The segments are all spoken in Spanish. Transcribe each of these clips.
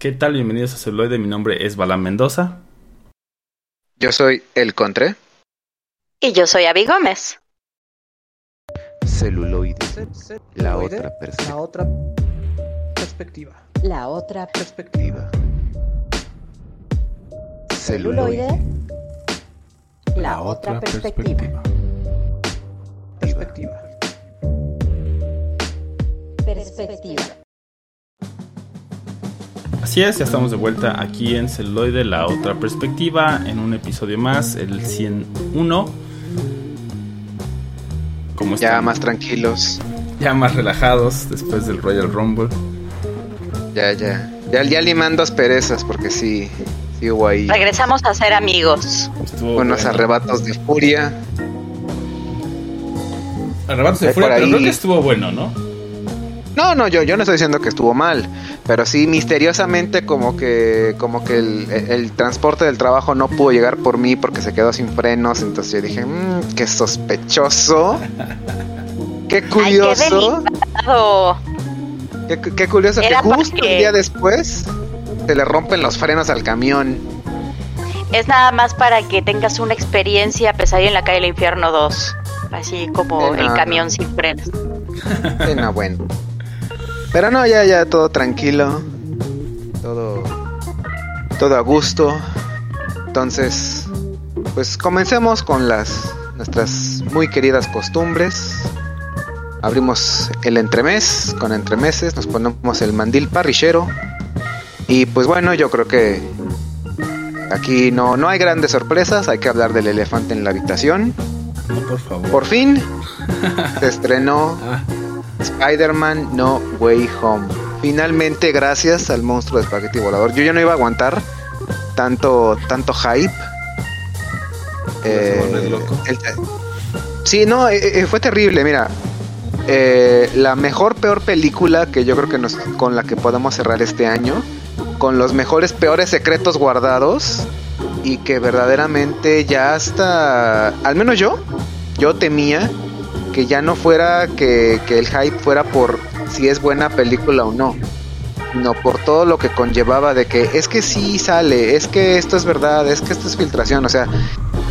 ¿Qué tal? Bienvenidos a Celuloide. Mi nombre es Balán Mendoza. Yo soy El Contre. Y yo soy Avi Gómez. Celuloide. La otra perspectiva. La otra perspectiva. La otra Perspectiva. celuloide. La otra perspectiva. Perspectiva. Perspectiva. Así es, ya estamos de vuelta aquí en Celuloide, la otra perspectiva, en un episodio más, el 101. ¿Cómo Ya más tranquilos. Ya más relajados después del Royal Rumble. Ya, ya. Ya, ya limando asperezas porque sí, sí hubo ahí Regresamos a ser amigos. Estuvo unos bueno. arrebatos de furia. Arrebatos de furia, pero ahí- creo que estuvo bueno, ¿no? No, no, yo, yo no estoy diciendo que estuvo mal, pero sí misteriosamente como que como que el, el transporte del trabajo no pudo llegar por mí porque se quedó sin frenos, entonces yo dije, mmm, qué sospechoso, qué Ay, qué curioso, qué, qué curioso que Era justo porque- un día después se le rompen los frenos al camión. Es nada más para que tengas una experiencia pesadilla en la calle del infierno 2. Así como el camión no. sin frenos. No, bueno. Pero no, ya, ya, todo tranquilo. Todo. Todo a gusto. Entonces, pues comencemos con las. nuestras muy queridas costumbres. Abrimos el entremés con entremeses, nos ponemos el mandil parrillero. Y pues bueno, yo creo que. Aquí no, no hay grandes sorpresas, hay que hablar del elefante en la habitación. No, por favor. Por fin se estrenó Ah, Spider-Man No Way Home. Finalmente, gracias al monstruo de espagueti volador. Yo ya no iba a aguantar tanto, tanto hype. Loco. el- sí, no, eh, eh, fue terrible. Mira, eh, la mejor, peor película que yo creo que nos, con la que podemos cerrar este año, con los mejores, peores secretos guardados y que verdaderamente ya hasta, al menos yo, yo temía que ya no fuera que, que el hype fuera por si es buena película o no, sino por todo lo que conllevaba de que es que sí sale, es que esto es verdad, es que esto es filtración, o sea,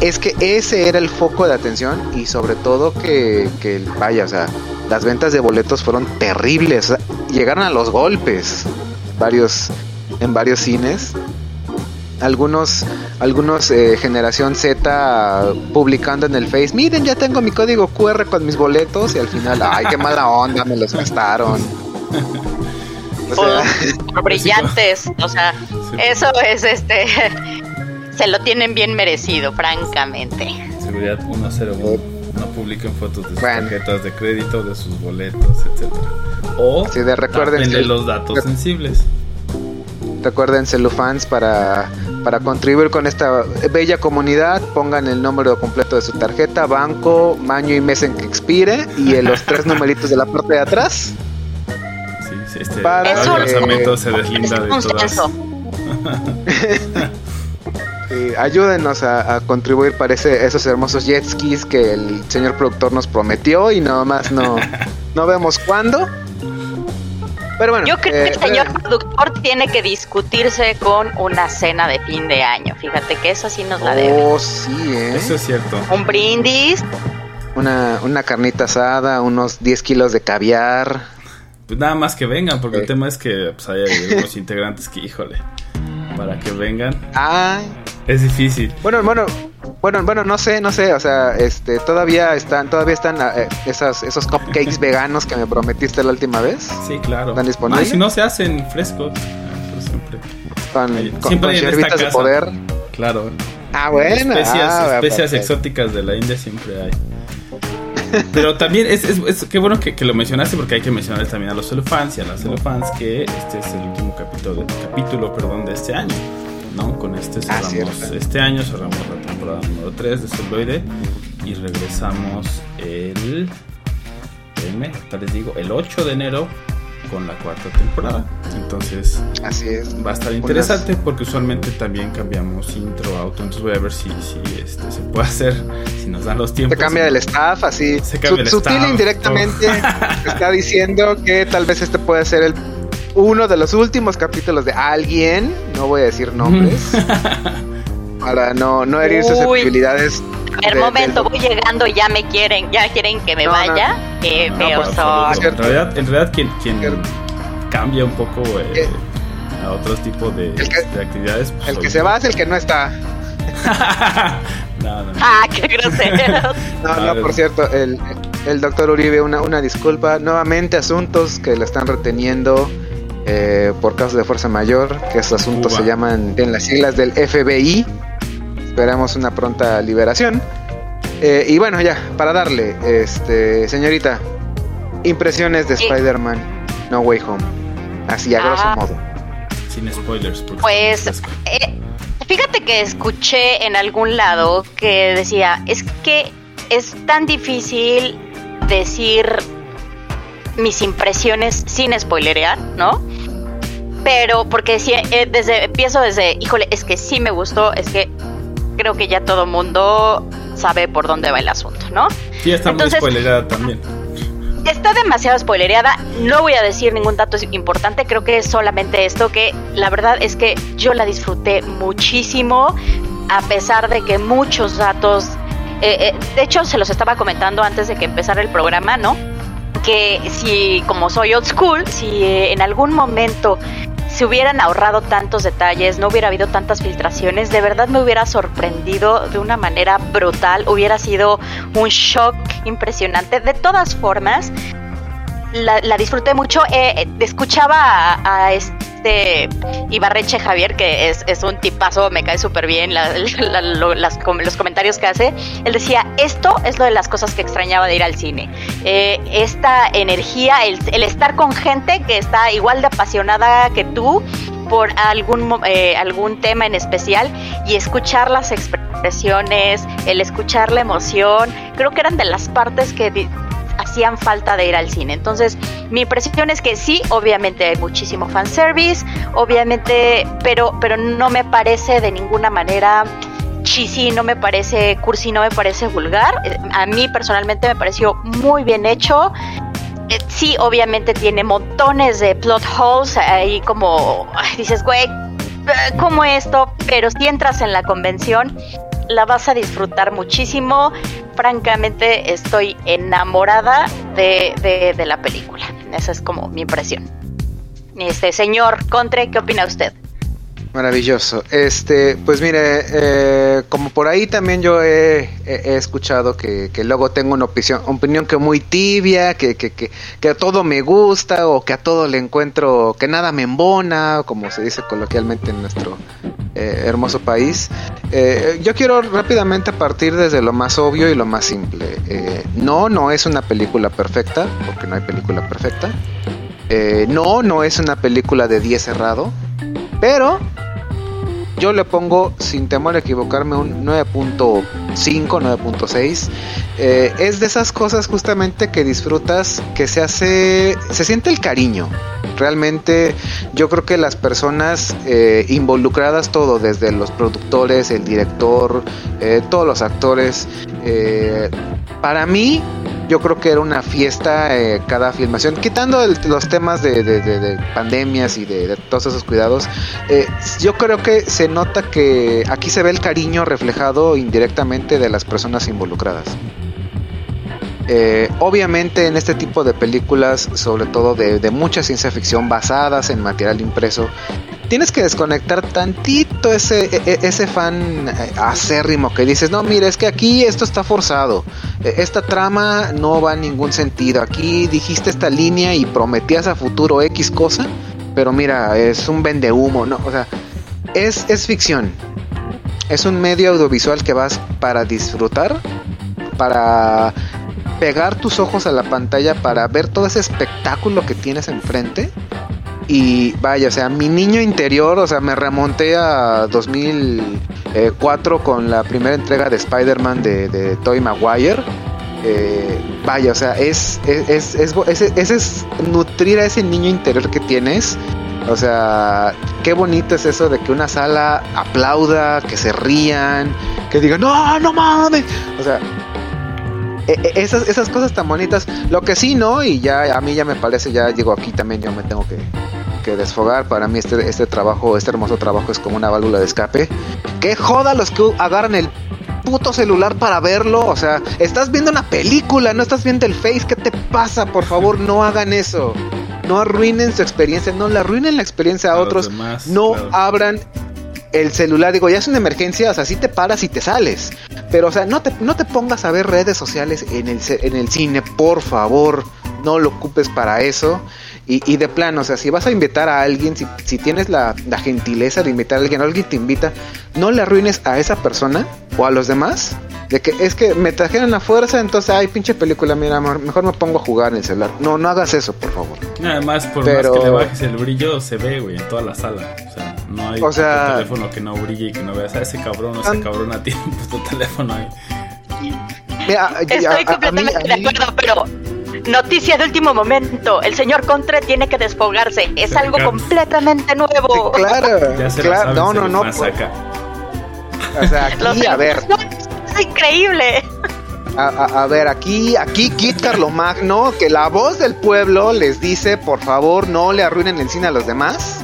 es que ese era el foco de atención y sobre todo que, que vaya, o sea, las ventas de boletos fueron terribles, llegaron a los golpes varios en varios cines. Algunos, algunos eh, generación Z publicando en el Face, miren ya tengo mi código QR con mis boletos y al final, ay qué mala onda, me los gastaron. O sea, Por brillantes. O sea, sí, eso es este. Se lo tienen bien merecido, francamente. Seguridad 101. No publiquen fotos de sus Bueno. tarjetas de crédito, de sus boletos, etcétera. O Sí, de recuerden los datos sensibles. Recuerden celufans para, para contribuir con esta bella comunidad. Pongan el número completo de su tarjeta, banco, año y mes en que expire y en los tres numeritos de la parte de atrás. Sí, sí, este Para el Eso- lanzamiento se Es deslinda de un todas. Eh, ayúdenos a, a contribuir para ese- esos hermosos jet skis que el señor productor nos prometió y nada más no, no vemos cuándo. Pero bueno, Yo creo eh, que el señor productor tiene que discutirse con una cena de fin de año. Fíjate que eso sí nos la debe. Oh, sí, ¿eh? Eso es cierto. Un brindis. Una, una carnita asada, unos 10 kilos de caviar. Pues nada más que vengan, porque el Sí. tema es que pues, hay algunos integrantes que, híjole, para que vengan Ay, es difícil. Bueno, bueno, bueno, bueno, no sé, no sé, o sea, este, todavía están, todavía están eh, esas, esos cupcakes veganos que me prometiste la última vez, Sí, claro. ¿Están disponibles? Ah, si no se hacen frescos, ah, siempre. con, Ay, con, siempre con hay en esta hierbitas de poder. Claro. Ah, bueno. especias ah, especias exóticas de la India siempre hay. Pero también es, es, es- qué bueno que, que lo mencionaste porque hay que mencionar también a los celofans y a las celofans que este es el último capítulo, capítulo perdón, de este año. ¿No? Con este Ah, cerramos este año, cerramos la temporada número 3 de Celuloide y regresamos el, espérenme, les digo, el 8 de enero con la cuarta temporada. Entonces Así es. va a estar interesante porque usualmente también cambiamos intro, auto, entonces voy a ver si, si este, se puede hacer, si nos dan los Se tiempos. cambia el staff, así. Se cambia el Su- sutil staff, e indirectamente está diciendo que tal vez este puede ser el uno de los últimos capítulos de alguien, no voy a decir nombres, para no, no herir susceptibilidades. El de- momento, del- voy llegando, ya me quieren, ya quieren que me No, no. vaya. Qué No, por son. En realidad, en realidad quien, quien cambia un poco eh, ¿Qué? a otros tipos de, El que- de actividades. pues, El que se va es el que no está. no, no, no. Ah, qué groseros. No, no, por cierto, el, el doctor Uribe, una, una disculpa. Nuevamente asuntos que le están reteniendo eh, por causa de fuerza mayor, que esos asuntos Cuba. se llaman en las siglas del FBI. Esperamos una pronta liberación. Eh, y bueno, ya, para darle, este, señorita, impresiones de. Spider-Man No Way Home. Así, a grosso Ah. modo. Sin spoilers. por Pues, favor. eh, fíjate que escuché en algún lado que decía, es que es tan difícil decir mis impresiones sin spoilerear, ¿no? Pero porque decía, eh, desde, empiezo desde, híjole, es que sí me gustó, es que creo que ya todo mundo sabe por dónde va el asunto, ¿no? Sí, está entonces- muy spoilerada también. Está demasiado spoilereada, no voy a decir ningún dato importante, creo que es solamente esto que la verdad es que yo la disfruté muchísimo, a pesar de que muchos datos, eh, eh, de hecho se los estaba comentando antes de que empezara el programa, ¿no? Que si, como soy old school, si eh, en algún momento se hubieran ahorrado tantos detalles, no hubiera habido tantas filtraciones, de verdad me hubiera sorprendido de una manera brutal, hubiera sido un shock impresionante. De todas formas, la, disfruté mucho. Eh, eh, escuchaba a, a este Ibarreche Javier, que es, es un tipazo, me cae súper bien los comentarios que hace. Él decía, esto es lo de las cosas que extrañaba de ir al cine. Eh, esta energía, el, estar con gente que está igual de apasionada que tú por algún, eh, algún tema en especial y escuchar las expresiones, el escuchar la emoción, creo que eran de las partes que hacían falta de ir al cine. Entonces, mi impresión es que sí, obviamente hay muchísimo fanservice, obviamente, pero, pero no me parece de ninguna manera cheesy, no me parece cursi, no me parece vulgar. A mí personalmente me pareció muy bien hecho. Eh, Sí, obviamente tiene montones de plot holes ahí como dices, güey, eh, ¿cómo esto? Pero si entras en la convención, la vas a disfrutar muchísimo. Francamente, estoy enamorada de, de- la película. Esa es como mi impresión. Este señor Contre, ¿qué opina usted? Maravilloso. Este, pues mire, eh, como por ahí también yo he, escuchado que, que luego tengo una opinión, opinión que muy tibia, que, que, que, que a todo me gusta o que a todo le encuentro, que nada me embona, como se dice coloquialmente en nuestro eh, hermoso país. Eh, yo quiero rápidamente partir desde lo más obvio y lo más simple. Eh, no, no es una película perfecta, porque no hay película perfecta. Eh, no, no es una película de 10 cerrado. Pero yo le pongo, sin temor a equivocarme, un 9.5, 9.6. Eh, es de esas cosas justamente que disfrutas, que se hace, se siente el cariño. Realmente yo creo que las personas eh, involucradas, todo, desde los productores, el director, eh, todos los actores, eh, para mí yo creo que era una fiesta eh, cada filmación, quitando el- los temas de, de- de- de pandemias y de, de todos esos cuidados, eh, yo creo que se nota que aquí se ve el cariño reflejado indirectamente de las personas involucradas. Eh, obviamente en este tipo de películas, sobre todo de, mucha ciencia ficción basadas en material impreso, tienes que desconectar tantito ese, e- e- ese fan eh, acérrimo que dices, no, mira, es que aquí esto está forzado, Eh, esta trama no va en ningún sentido, aquí dijiste esta línea y prometías a futuro X cosa, pero mira, es un vende humo, no, o sea, es, es ficción, es un medio audiovisual que vas para disfrutar, para pegar tus ojos a la pantalla para ver todo ese espectáculo que tienes enfrente. Y vaya, o sea, mi niño interior, o sea, me remonté a 2004 con la primera entrega de Spider-Man de, de Tobey Maguire. Eh, vaya, o sea, es, es, es, es, es- nutrir a ese niño interior que tienes. O sea, qué bonito es eso de que una sala aplauda, que se rían, que digan, no, no mames. O sea, esas, esas cosas tan bonitas. Lo que sí, ¿no? Y ya a mí ya me parece, ya digo aquí también yo me tengo que, que desfogar. Para mí este, este trabajo, este hermoso trabajo es como una válvula de escape. Que joda los que agarran el puto celular para verlo. O sea, estás viendo una película, no estás viendo el Face. ¿Qué te pasa? Por favor, no hagan eso. No arruinen su experiencia, no le arruinen la experiencia a, otros. demás, no claro. abran el celular. Digo, ya es una emergencia, o sea, sí te paras y te sales. Pero, o sea, no te, no te pongas a ver redes sociales en el, en el cine, por favor. No lo ocupes para eso. Y, y de plano, o sea, si vas a invitar a alguien, si, si tienes la, la gentileza de invitar a alguien, o alguien te invita, no le arruines a esa persona o a los demás. De que es que me trajeron a fuerza, entonces, ay, pinche película, mira, mejor me pongo a jugar en el celular. No, no hagas eso, por favor. Además, por Pero- más que le bajes el brillo, se ve, güey, en toda la sala. O sea, no hay O sea- teléfono que no brille y que no veas a ese cabrón o ese An- cabrona tiene puto teléfono ahí. Mira, a- a- Estoy a- a mí- completamente a mí- de acuerdo, pero noticia de último momento. El señor Contre tiene que desfogarse. Es algo completamente nuevo. Claro, Ya se claro, la no, saben, no, se no. masaca. O sea, Los aquí, a ver, Es increíble. a, a- a ver, aquí, aquí Kit Carlomagno, que la voz del pueblo les dice, por favor, no le arruinen el cine a los demás.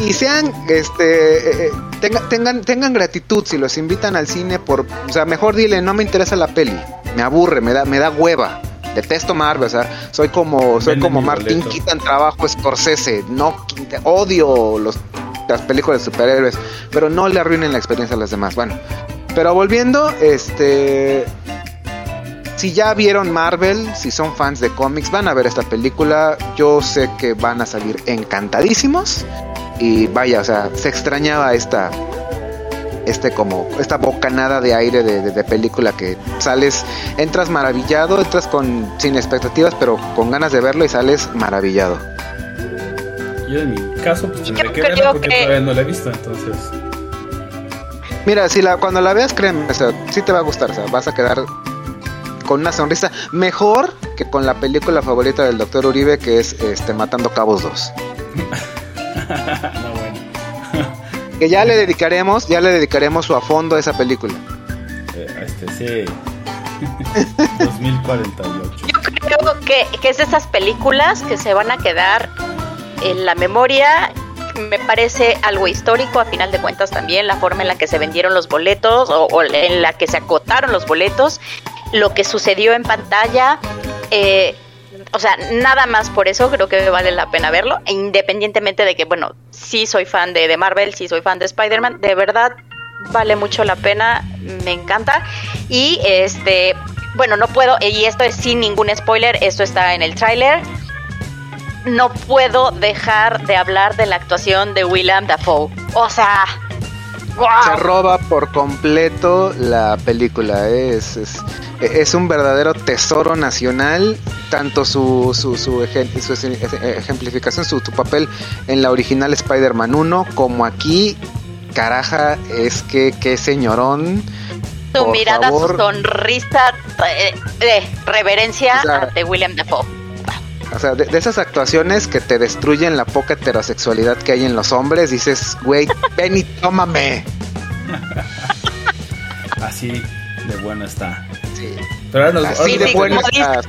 Y sean, este, eh, eh, tenga- tengan, tengan gratitud si los invitan al cine por, o sea, mejor dile, no me interesa la peli, me aburre, me da, me da hueva. Detesto Marvel, o sea, soy como, soy como Martín. Quitan trabajo Scorsese, no odio los, las películas de superhéroes, pero no le arruinen la experiencia a los demás. Bueno, pero volviendo, este, si ya vieron Marvel, si son fans de cómics, van a ver esta película. Yo sé que van a salir encantadísimos. Y vaya, o sea, se extrañaba esta. Este como. Esta bocanada de aire de, de- de película que sales. Entras maravillado, entras con. sin expectativas, pero con ganas de verlo y sales maravillado. Yo en mi caso, pues tendré Yo que verlo porque que- todavía no la he visto, entonces. Mira, si la, cuando la veas, créeme, o sea, sí te va a gustar, o sea, vas a quedar con una sonrisa mejor que con la película favorita del Doctor Uribe, que es este Matando Cabos 2. no, bueno. Que ya le dedicaremos, ya le dedicaremos su a fondo a esa película. Eh, este sí. 2048. Yo creo que, que es de esas películas que se van a quedar en la memoria. Me parece algo histórico, a final de cuentas también, la forma en la que se vendieron los boletos o, o en la que se acotaron los boletos, lo que sucedió en pantalla. eh, o sea, nada más por eso creo que vale la pena verlo, e independientemente de que, bueno, sí soy fan de, de Marvel, sí soy fan de Spider-Man, de verdad vale mucho la pena, me encanta. Y este, bueno, no puedo, y esto es sin ningún spoiler, esto está en el tráiler. No puedo dejar de hablar de la actuación de William Dafoe. O sea, Se roba por completo la película. ¿eh? Es, es, es un verdadero tesoro nacional. Tanto su, su, su, su eje- ejemplificación, su, su papel en la original Spider-Man 1, como aquí. Caraja, es que qué señorón. Su mirada, favor. su sonrisa eh, de reverencia O sea, ante William Dafoe. O sea, de, de esas actuaciones que te destruyen la poca heterosexualidad que hay en los hombres, dices, güey, ven y tómame. Así de bueno está. Sí. Pero ahora nos, Así ahora de Sí, bueno como está.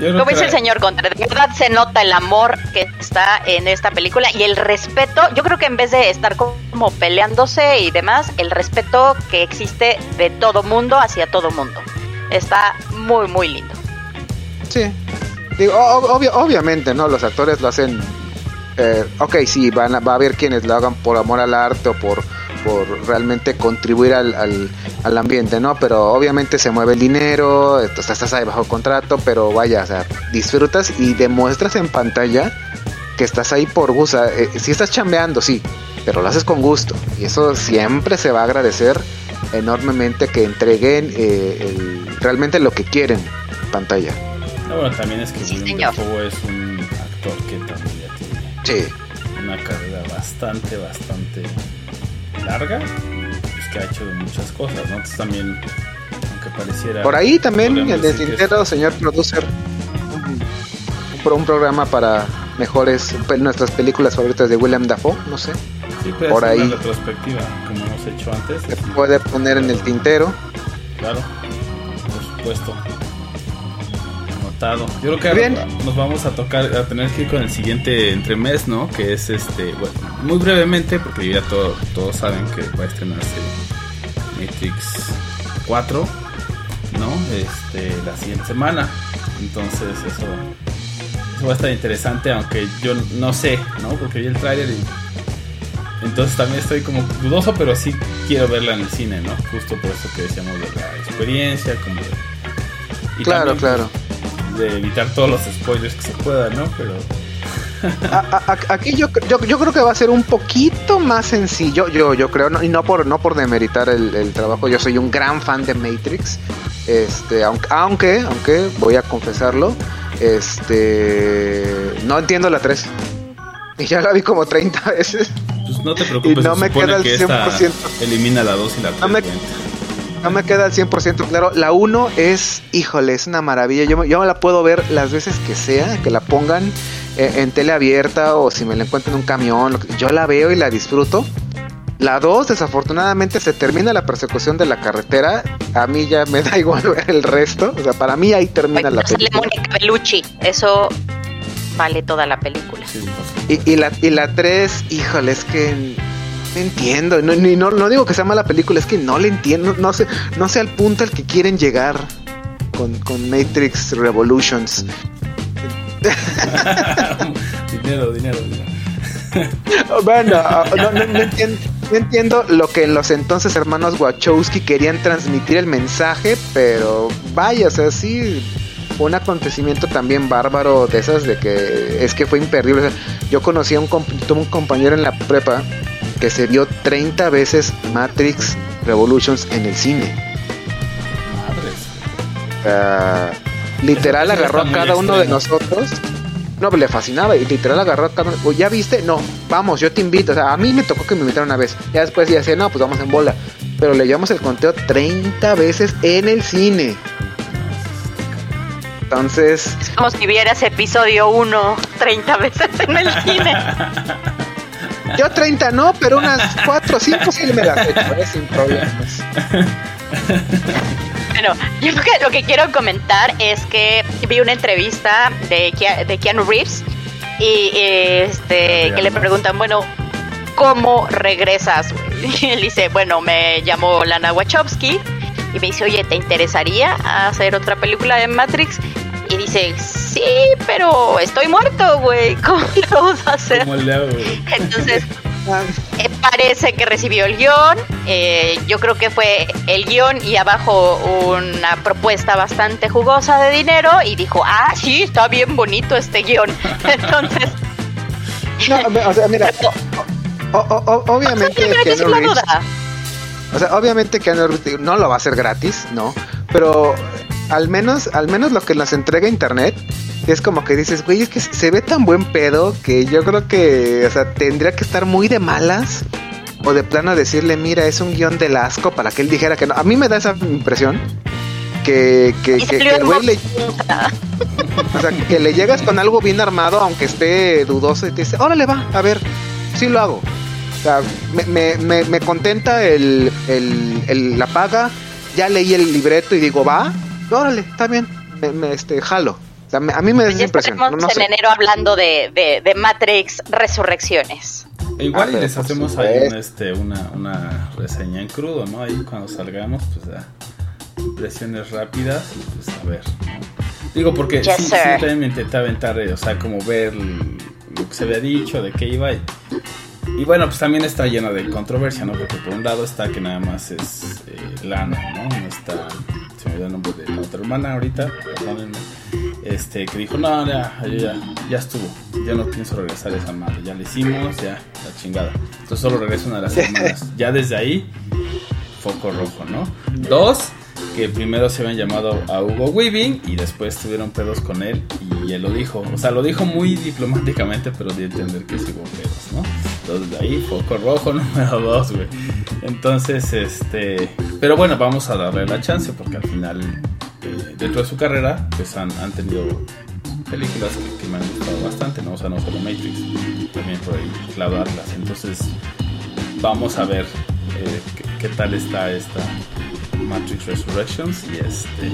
yo Como dice el señor Contra, de verdad se nota el amor que está en esta película y el respeto. Yo creo que en vez de estar como peleándose y demás, el respeto que existe de todo mundo hacia todo mundo. Está muy, muy lindo. Sí. Obviamente, ¿no? Los actores lo hacen. eh, ok, sí, van a- va a haber quienes lo hagan por amor al arte o por, por realmente contribuir al, al, al ambiente, ¿no? Pero obviamente se mueve el dinero, estás ahí bajo contrato, pero vaya, o sea, disfrutas y demuestras en pantalla que estás ahí por gusto. Eh, sí estás chambeando, sí, pero lo haces con gusto. Y eso siempre se va a agradecer enormemente que entreguen eh, realmente lo que quieren en pantalla. No, bueno, también es que Sí, William. Dafoe es un actor que también ya tiene Sí. una carrera bastante, bastante larga. Pues que ha hecho de muchas cosas, ¿no? Entonces también, aunque pareciera. Por ahí también el Tintero, señor producer, un, un pro- un programa para mejores nuestras películas favoritas de William Dafoe, no sé, sí, puede por ahí. una retrospectiva, como hemos hecho antes. se puede poner en el tintero. Claro, por supuesto. Yo creo que Bien. nos vamos a tocar, a tener que ir con el siguiente entremés, ¿no? Que es este, bueno, muy brevemente, porque ya todo- todos saben que va a estrenarse Matrix 4, ¿no? Este, la siguiente semana. Entonces eso, eso va a estar interesante, aunque yo no sé, ¿no? Porque vi el tráiler y entonces también estoy como dudoso, pero sí quiero verla en el cine, ¿no? Justo por eso que decíamos de la experiencia, como de... y Claro, también, claro. De evitar todos los spoilers que se puedan, ¿no? Pero... A- a- a- aquí yo, yo, yo creo que va a ser un poquito más sencillo, yo, yo creo, no, y no por, no por demeritar el, el trabajo, yo soy un gran fan de Matrix, este, aunque, aunque, aunque voy a confesarlo, este, no entiendo la 3. Y ya la vi como 30 veces. Pues no te preocupes, Y no se me queda el que esta 100%. elimina la 2 y la 3. No me- No me queda al 100% claro. La 1 es, híjole, es una maravilla. Yo, yo la puedo ver las veces que sea, que la pongan eh, en tele abierta o si me la encuentro en un camión. yo la veo y la disfruto. La 2, desafortunadamente, se termina la persecución de la carretera. A mí ya me da igual ver el resto. O sea, para mí ahí termina la película. Mónica Bellucci. Eso vale toda la película. Sí. Y, y la, y la 3, híjole, es que no entiendo. No, ni- no, no digo que sea mala película, es que no le entiendo. No sé, no sé al punto al que quieren llegar con, con Matrix Revolutions. dinero, dinero, dinero. Bueno, ah, no, no- no entiendo, no entiendo lo que los entonces hermanos Wachowski querían transmitir el mensaje, pero vaya, o sea, sí, fue un acontecimiento también bárbaro de esas de que es que fue imperdible. O sea, yo conocí a un, comp- tuve un compañero en la prepa que se vio 30 veces Matrix Revolutions en el cine. Madres. Literal agarró a cada uno de nosotros. No, le fascinaba y literal agarró a cada uno. "Oye, ¿Ya viste? No, vamos, yo te invito. O sea, a mí me tocó que me invitaran una vez. Ya después ya decía, no, pues vamos en bola. Pero le llevamos el conteo 30 veces en el cine. Entonces, Como si vieras episodio 1 30 veces en el cine. yo 30 no, pero unas 4 o 5 sí me las he hecho, ¿eh? sin problemas. Bueno, yo creo que lo que quiero comentar es que vi una entrevista de, de Keanu Reeves y este que le preguntan, bueno, ¿cómo regresas? Y él dice, bueno, me llamo Lana Wachowski y me dice, oye, ¿te interesaría hacer otra película de Matrix? Y dice, sí, pero estoy muerto, güey, ¿cómo lo vamos a hacer? ¿Cómo le hago? güey? Entonces, eh, parece que recibió el guion. eh, yo creo que fue el guion y abajo una propuesta bastante jugosa de dinero. Y dijo: Ah, sí, está bien bonito este guion. Entonces, no, o sea, mira, o- o- o- obviamente primero yo sí Keanu la duda. O sea, obviamente que no lo va a hacer gratis, ¿no? Pero al menos, al menos lo que nos entrega internet es como que dices, güey, es que se ve tan buen pedo que yo creo que, o sea, tendría que estar muy de malas o de plano decirle, mira, es un guion del asco para que él dijera que no. A mí me da esa impresión que, que, que- el güey le, o sea, que le llegas con algo bien armado, aunque esté dudoso, y te dice, órale, va, a ver, sí lo hago. O sea, me, me, me, me contenta el, el, el- la paga, ya leí el libreto y digo, va, órale, está bien, me, me, este, jalo. O sea, me- a mí me da esa impresión. No, estaremos no en sé. enero hablando de, de, de Matrix Resurrecciones. E Igual Ah, y pero les por hacemos ahí un, este, una, una reseña en crudo, ¿no? Ahí cuando salgamos, pues ya, impresiones rápidas y pues a ver, ¿no? Digo, porque Yes, sí, sí, también me intenté aventar, eh, o sea, como ver lo que se había dicho, de qué iba y... Y bueno, pues también está llena de controversia, ¿no? Porque por un lado está que nada más es eh, Lana, ¿no? No está... nombre de la otra hermana ahorita, perdónenme. Este, que dijo, no, ya, ya, ya estuvo. Ya no pienso regresar a esa madre. Ya le hicimos, ya, la chingada. Entonces solo regresa una de las hermanas. Ya desde ahí, foco rojo, ¿no? Dos, que primero se habían llamado a Hugo Weaving y después tuvieron pedos con él y él lo dijo. O sea, lo dijo muy diplomáticamente, pero de entender que sí hubo pedos, ¿no? Entonces ahí, foco rojo número dos, güey. Entonces, este... Pero bueno, vamos a darle la chance porque al final, eh, dentro de su carrera, pues han, han tenido películas que, me han gustado bastante, ¿no? O sea, no solo Matrix, también por ahí Cloud Atlas. Entonces, vamos a ver eh, qué, tal está esta Matrix Resurrections y este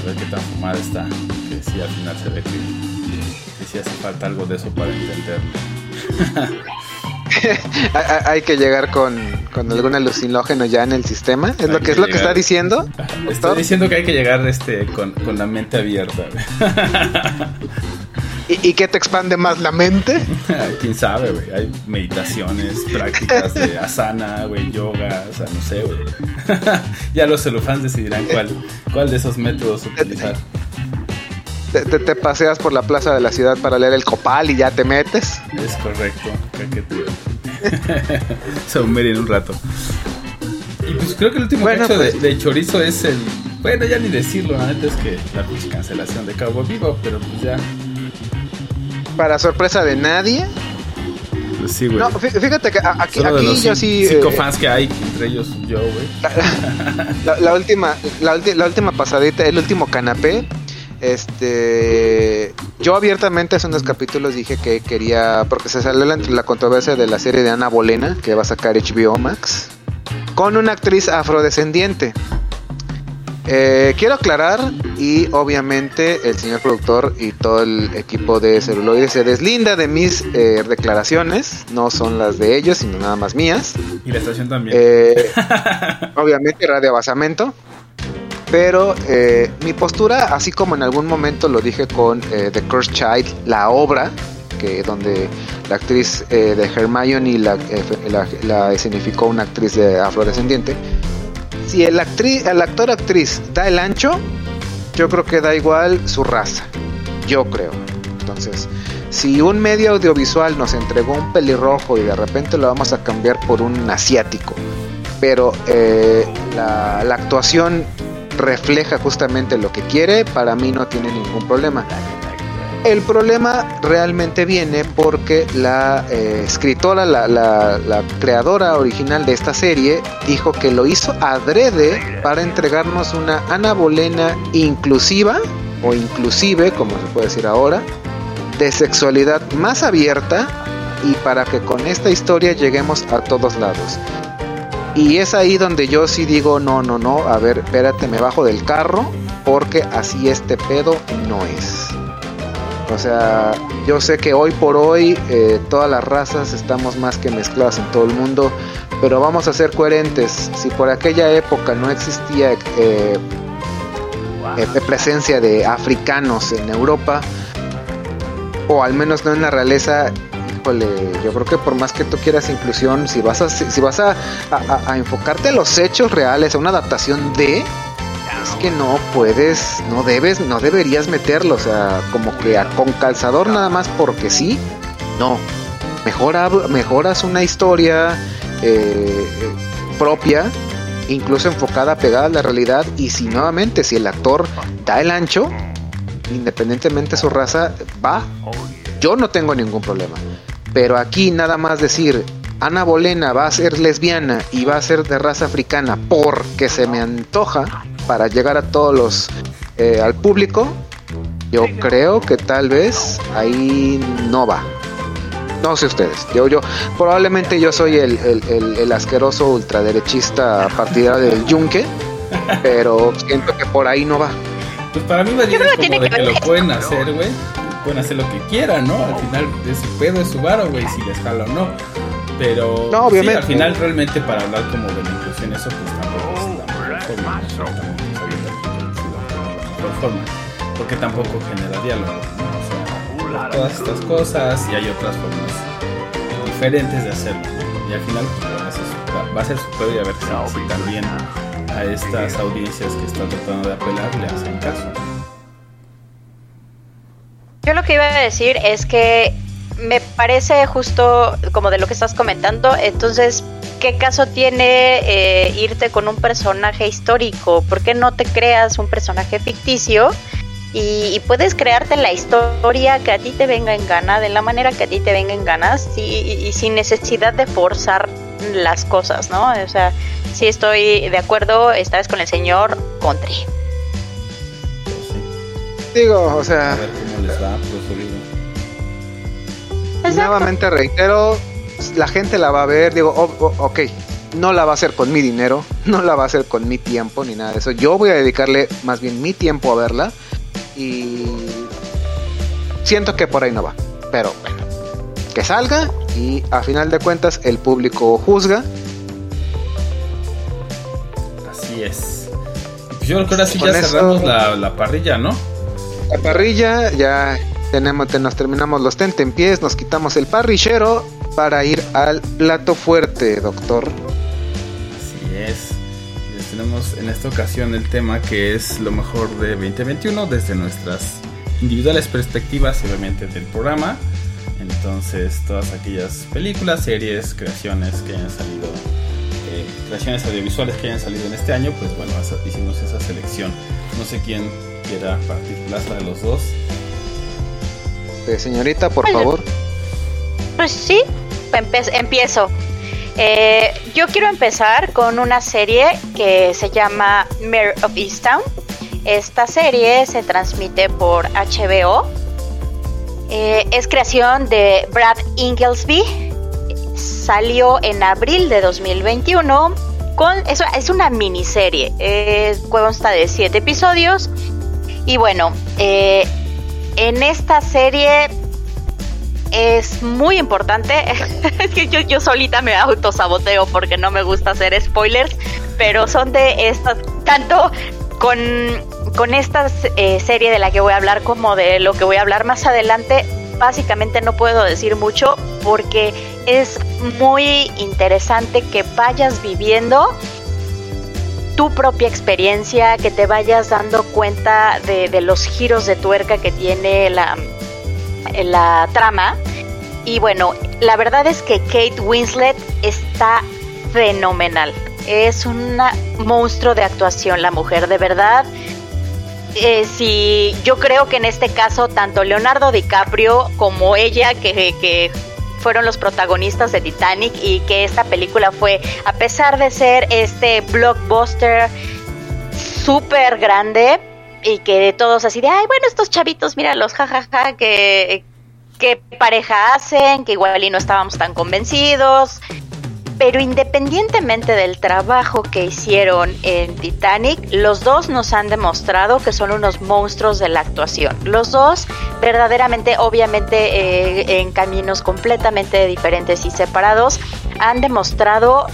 a ver qué tan fumada está. Que sí, al final se ve que, que sí hace falta algo de eso para entenderlo. Hay- que llegar con, con algún alucinógeno ya en el sistema. ¿Es lo que es lo que está diciendo? Doctor? diciendo que hay que llegar este, con, con la mente abierta. ¿Y, y qué te expande más la mente? Quién sabe, güey. Hay meditaciones, prácticas de asana, güey, yoga, o sea, no sé, güey. ya los celufans decidirán cuál, cuál de esos métodos utilizar. Te, te- te paseas por la plaza de la ciudad para leer el copal y ya te metes. Es correcto. Saumerio en un rato. Y pues creo que el último Bueno, cacho pues- de chorizo es el. Bueno, ya ni decirlo, la neta es que la cancelación de Cabo Vivo, pero pues ya. Para sorpresa de nadie. Pues sí, güey. No, fí- fíjate que aquí, Solo de aquí los yo sí. cinco eh, fans que hay, entre ellos yo, güey. la, la última, la, ulti- la última pasadita, el último canapé. Este, yo abiertamente hace unos capítulos dije que quería, porque se salió la, la controversia de la serie de Ana Bolena que va a sacar HBO Max con una actriz afrodescendiente. Eh, quiero aclarar y obviamente el señor productor y todo el equipo de celuloide se deslinda de mis eh, declaraciones, no son las de ellos, sino nada más mías. Y la estación también. Eh, obviamente radio basamento. Pero eh, mi postura, así como en algún momento lo dije con eh, The Cursed Child, la obra, que donde la actriz eh, de Hermione la, la, una actriz de afrodescendiente, si el, el actor actriz da el ancho, yo creo que da igual su raza. Yo creo. Entonces, si un medio audiovisual nos entregó un pelirrojo y de repente lo vamos a cambiar por un asiático, pero la actuación refleja justamente lo que quiere, para mí no tiene ningún problema. El problema realmente viene porque la eh, escritora, la, la- la creadora original de esta serie, dijo que lo hizo adrede para entregarnos una Ana Bolena inclusiva, o inclusive, como se puede decir ahora, de sexualidad más abierta y para que con esta historia lleguemos a todos lados. Y es ahí donde yo sí digo, no, no, no, a ver, espérate, me bajo del carro, porque así este pedo no es. O sea, yo sé que hoy por hoy eh, todas las razas estamos más que mezcladas en todo el mundo, pero vamos a ser coherentes. Si por aquella época no existía eh, eh, presencia de africanos en Europa, o al menos no en la realeza, híjole, yo creo que por más que tú quieras inclusión, si vas a, si, vas a, enfocarte a los hechos reales, a una adaptación de, es que no puedes, no debes, no deberías meterlo, o sea, como que con calzador nada más porque sí, no. Mejor hab- mejoras una historia eh, eh, propia, incluso enfocada, pegada a la realidad, y si nuevamente, si el actor da el ancho, independientemente de su raza, va. Yo no tengo ningún problema. Pero aquí nada más decir, Ana Bolena va a ser lesbiana y va a ser de raza africana porque se me antoja para llegar a todos los, eh, al público, yo creo que tal vez ahí no va. No sé ustedes. Yo, yo, probablemente yo soy el, el, el- el asqueroso ultraderechista partidario del yunque, pero siento que por ahí no va. Pues para mí más bien creo que tiene lo pueden hacer, güey. Pueden hacer lo que quieran, ¿no? Al final de su pedo, es su varo, güey, si les jala o no. Pero No, obviamente. sí, al final realmente para hablar como de la inclusión eso pues tampoco es la mejor es porque tampoco genera diálogo, ¿no? O sea, todas estas cosas y hay otras formas diferentes de hacerlo, ¿no? Y al final pues, va a ser su- va- va a ser su pedo y a ver si, si también a estas audiencias que están tratando de apelar le hacen caso. Yo lo que iba a decir es que me parece justo como de lo que estás comentando, entonces, ¿qué caso tiene eh, irte con un personaje histórico? ¿Por qué no te creas un personaje ficticio? Y, y puedes crearte la historia que a ti te venga en gana, de la manera que a ti te venga en ganas, y, y- y sin necesidad de forzar las cosas, ¿no? O sea, sí estoy de acuerdo, vez con el señor Country. Digo, o A sea, ver cómo les va, pues nuevamente reitero, la gente la va a ver, digo, o- o- ok, no la va a hacer con mi dinero, no la va a hacer con mi tiempo ni nada de eso. Yo voy a dedicarle más bien mi tiempo a verla y siento que por ahí no va. Pero bueno, que salga y a final de cuentas el público juzga. Así es. Pues yo creo que ahora sí ya eso- cerramos la, la parrilla, ¿no? La parrilla, ya tenemos, te- nos terminamos los tentempiés, nos quitamos el parrillero para ir al plato fuerte, doctor. Así es. Les tenemos en esta ocasión el tema que es lo mejor de 2021 desde nuestras individuales perspectivas, obviamente, del programa. Entonces, todas aquellas películas, series, creaciones que hayan salido, eh, creaciones audiovisuales que hayan salido en este año, pues bueno, hicimos esa selección. No sé quién quiera partir plaza de los dos. Eh, señorita, por favor. Pues sí, empe- empiezo. Eh, yo quiero empezar con una serie que se llama Mayor of Easttown. Esta serie se transmite por HBO. Eh, es creación de Brad Inglesby. Salió en abril de 2021. Con, es, es una miniserie. Eh, consta de siete episodios. Y bueno, eh, en esta serie es muy importante. es que yo, yo solita me autosaboteo porque no me gusta hacer spoilers, pero son de estas, tanto con, con esta eh, serie de la que voy a hablar como de lo que voy a hablar más adelante. Básicamente no puedo decir mucho porque es muy interesante que vayas viviendo tu propia experiencia, que te vayas dando cuenta de, de los giros de tuerca que tiene la, la trama. Y bueno, la verdad es que Kate Winslet está fenomenal. Es un monstruo de actuación la mujer, de verdad. Eh, si yo creo que en este caso tanto Leonardo DiCaprio como ella que, que fueron los protagonistas de Titanic y que esta película fue, a pesar de ser este blockbuster súper grande y que todos así de, ay, bueno, estos chavitos, míralos, jajaja, que, que pareja hacen, que igual y no estábamos tan convencidos. Pero independientemente del trabajo que hicieron en Titanic, los dos nos han demostrado que son unos monstruos de la actuación. Los dos verdaderamente, obviamente, eh, en caminos completamente diferentes y separados, han demostrado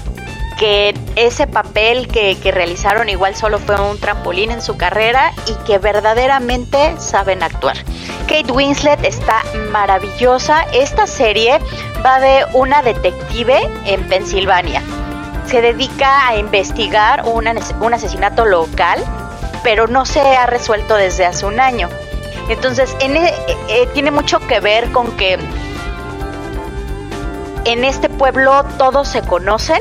que ese papel que, que, realizaron igual solo fue un trampolín en su carrera y que verdaderamente saben actuar. Kate Winslet está maravillosa. Esta serie va de una detective en Pensilvania. Se dedica a investigar una, un asesinato local, pero no se ha resuelto desde hace un año. Entonces, en, eh, eh, tiene mucho que ver con que en este pueblo todos se conocen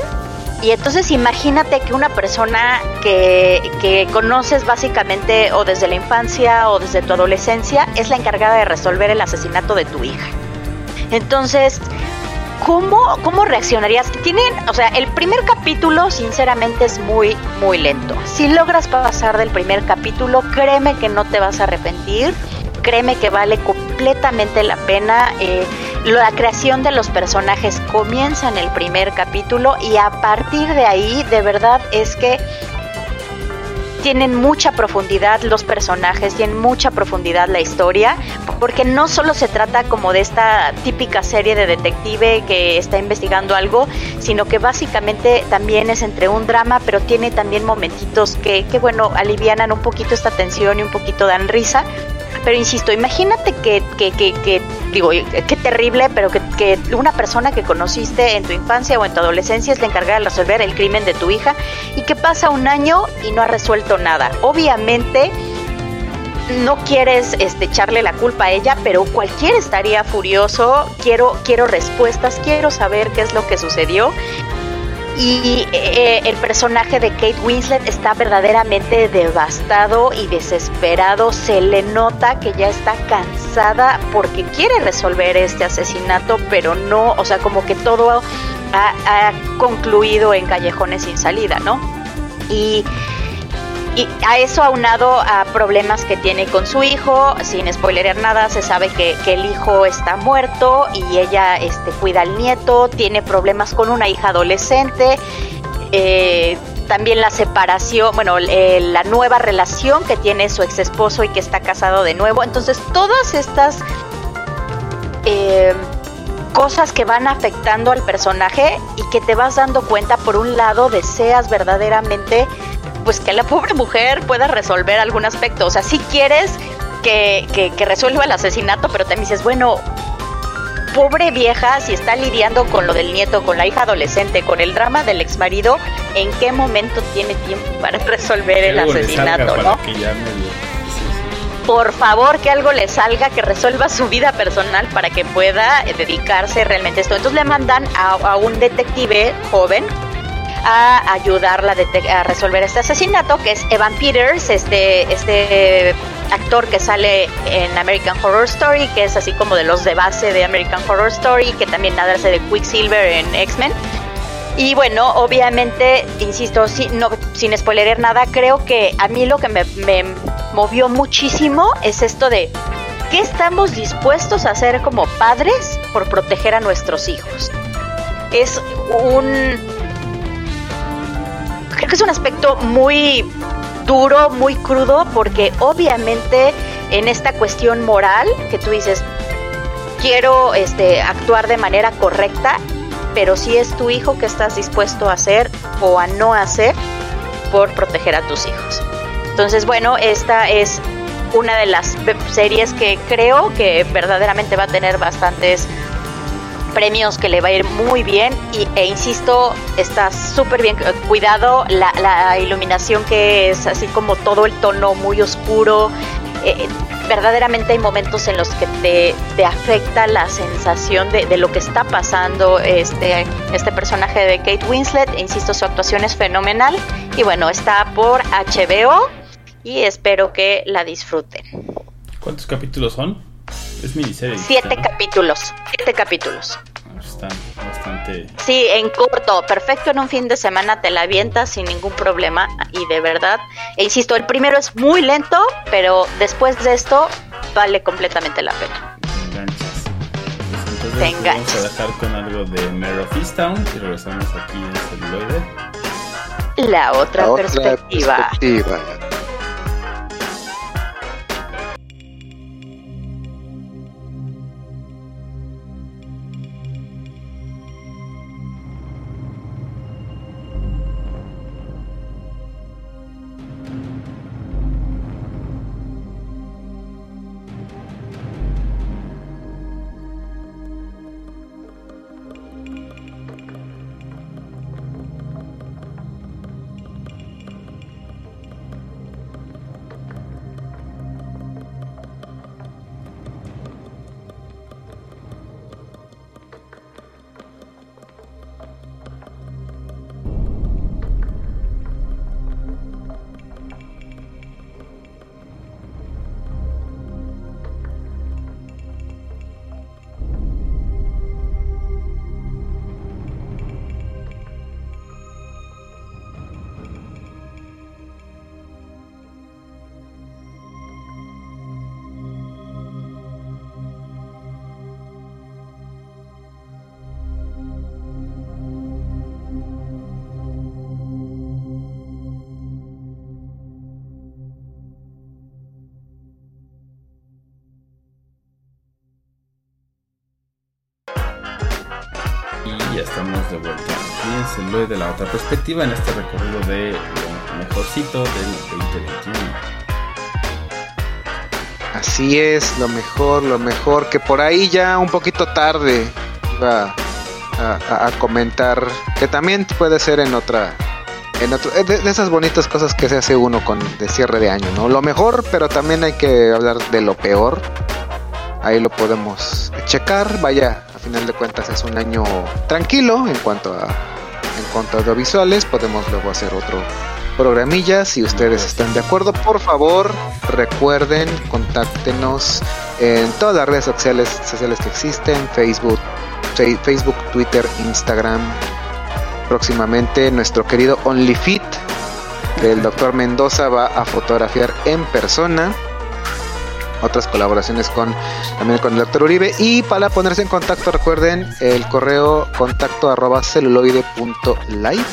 y entonces imagínate que una persona que, que, conoces básicamente o desde la infancia o desde tu adolescencia es la encargada de resolver el asesinato de tu hija. Entonces, ¿cómo, cómo reaccionarías? Tienen, o sea, el primer capítulo sinceramente es muy, muy lento. Si logras pasar del primer capítulo, créeme que no te vas a arrepentir. Créeme que vale completamente la pena. Eh, la creación de los personajes comienza en el primer capítulo y a partir de ahí de verdad es que tienen mucha profundidad los personajes, tienen mucha profundidad la historia, porque no solo se trata como de esta típica serie de detective que está investigando algo, sino que básicamente también es entre un drama, pero tiene también momentitos que, que bueno, alivianan un poquito esta tensión y un poquito dan risa. Pero insisto, imagínate que, que, que, que digo, qué terrible, pero que, que, una persona que conociste en tu infancia o en tu adolescencia es la encargada de resolver el crimen de tu hija y que pasa un año y no ha resuelto nada. Obviamente no quieres este, echarle la culpa a ella, pero cualquiera estaría furioso. Quiero, quiero respuestas, quiero saber qué es lo que sucedió. Y eh, el personaje de Kate Winslet está verdaderamente devastado y desesperado. Se le nota que ya está cansada porque quiere resolver este asesinato, pero no, o sea, como que todo ha, ha concluido en callejones sin salida, ¿no? Y y a eso aunado a problemas que tiene con su hijo, sin spoilerear nada, se sabe que, el hijo está muerto y ella este, cuida al nieto, tiene problemas con una hija adolescente eh, también la separación, bueno, la nueva relación que tiene su ex esposo y que está casado de nuevo. Entonces, todas estas eh, cosas que van afectando al personaje y que te vas dando cuenta, por un lado, deseas verdaderamente pues que la pobre mujer pueda resolver algún aspecto. O sea, si quieres que, que, que resuelva el asesinato, pero también dices, bueno, pobre vieja, si está lidiando con lo del nieto, con la hija adolescente, con el drama del ex marido, ¿en qué momento tiene tiempo para resolver el asesinato, no? que ya. Por favor, que algo le salga, que resuelva su vida personal para que pueda dedicarse realmente a esto. Entonces le mandan a, a un detective joven a ayudarla a, a resolver este asesinato, que es Evan Peters, este, este actor que sale en American Horror Story, que es así como de los de base de American Horror Story, que también hace de Quicksilver en X-Men. Y bueno, obviamente, insisto, si- no, sin spoilerear nada, creo que a mí lo que me, me movió muchísimo es esto de qué estamos dispuestos a hacer como padres por proteger a nuestros hijos. Es un... Creo que es un aspecto muy duro, muy crudo, porque obviamente en esta cuestión moral que tú dices, quiero este, actuar de manera correcta, pero si es tu hijo que estás dispuesto a hacer o a no hacer por proteger a tus hijos. Entonces, bueno, esta es una de las series que creo que verdaderamente va a tener bastantes premios que le va a ir muy bien y, e insisto, está súper bien eh, cuidado la, iluminación que es así como todo el tono muy oscuro. eh, verdaderamente hay momentos en los que te, te afecta la sensación de, de lo que está pasando este, este personaje de Kate Winslet. E insisto, su actuación es fenomenal. Y bueno, está por HBO y espero que la disfruten. ¿Cuántos capítulos son? Es miniserie. Siete ¿no? capítulos, siete capítulos. Están bastante. Sí, en corto, perfecto en un fin de semana te la avientas sin ningún problema y de verdad, e insisto, el primero es muy lento, pero después de esto vale completamente la pena. te enganchas. Pues entonces Te vamos enganchas. a dejar con algo de Mare of Easttown y regresamos aquí en celuloide. La otra, La otra perspectiva. perspectiva. De vuelta celuloide de la otra perspectiva en este recorrido de lo mejorcito del 2021. Así es, lo mejor, lo mejor, que por ahí ya un poquito tarde iba a, comentar, que también puede ser en otra, en otro, eh, de, esas bonitas cosas que se hace uno con de cierre de año, ¿no? Lo mejor, pero también hay que hablar de lo peor. Ahí lo podemos checar, vaya, final de cuentas es un año tranquilo en cuanto a en cuanto a audiovisuales, podemos luego hacer otro programilla. Si ustedes están de acuerdo, por favor, recuerden, contáctenos en todas las redes sociales, sociales que existen, Facebook, Facebook, Twitter, Instagram. Próximamente nuestro querido OnlyFit del doctor Mendoza va a fotografiar en persona. Otras colaboraciones con también con el doctor Uribe. Y para ponerse en contacto, recuerden el correo contacto arroba celuloide punto live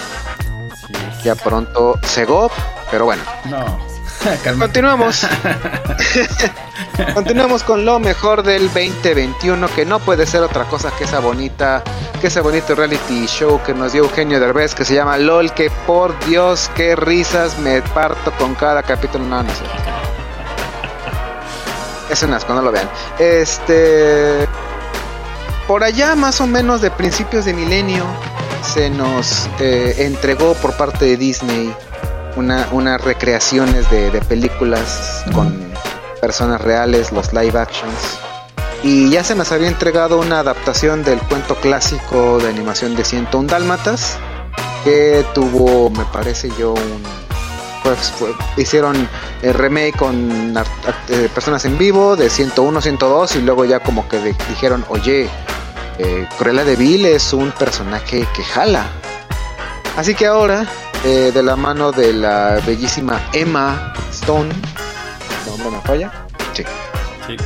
ya pronto Segop, pero bueno. No. Calma. Continuamos. Continuamos con lo mejor del 2021, que no puede ser otra cosa que esa bonita, que ese bonito reality show que nos dio Eugenio Derbez, que se llama LOL, que por Dios, qué risas me parto con cada capítulo. No, no sé. Es un lo vean. Este. Por allá, más o menos de principios de milenio, se nos eh, entregó por parte de Disney una, unas recreaciones de, de películas con personas reales, los live actions. Y ya se nos había entregado una adaptación del cuento clásico de animación de 101 Dálmatas, que tuvo, me parece yo, un, pues, fue- hicieron el remake con eh, personas en vivo de 101, 102 y luego ya como que de- dijeron, oye, eh, Cruella de Vil es un personaje que jala. Así que ahora, eh, de la mano de la bellísima Emma Stone, ¿no me falla? Sí. Sí.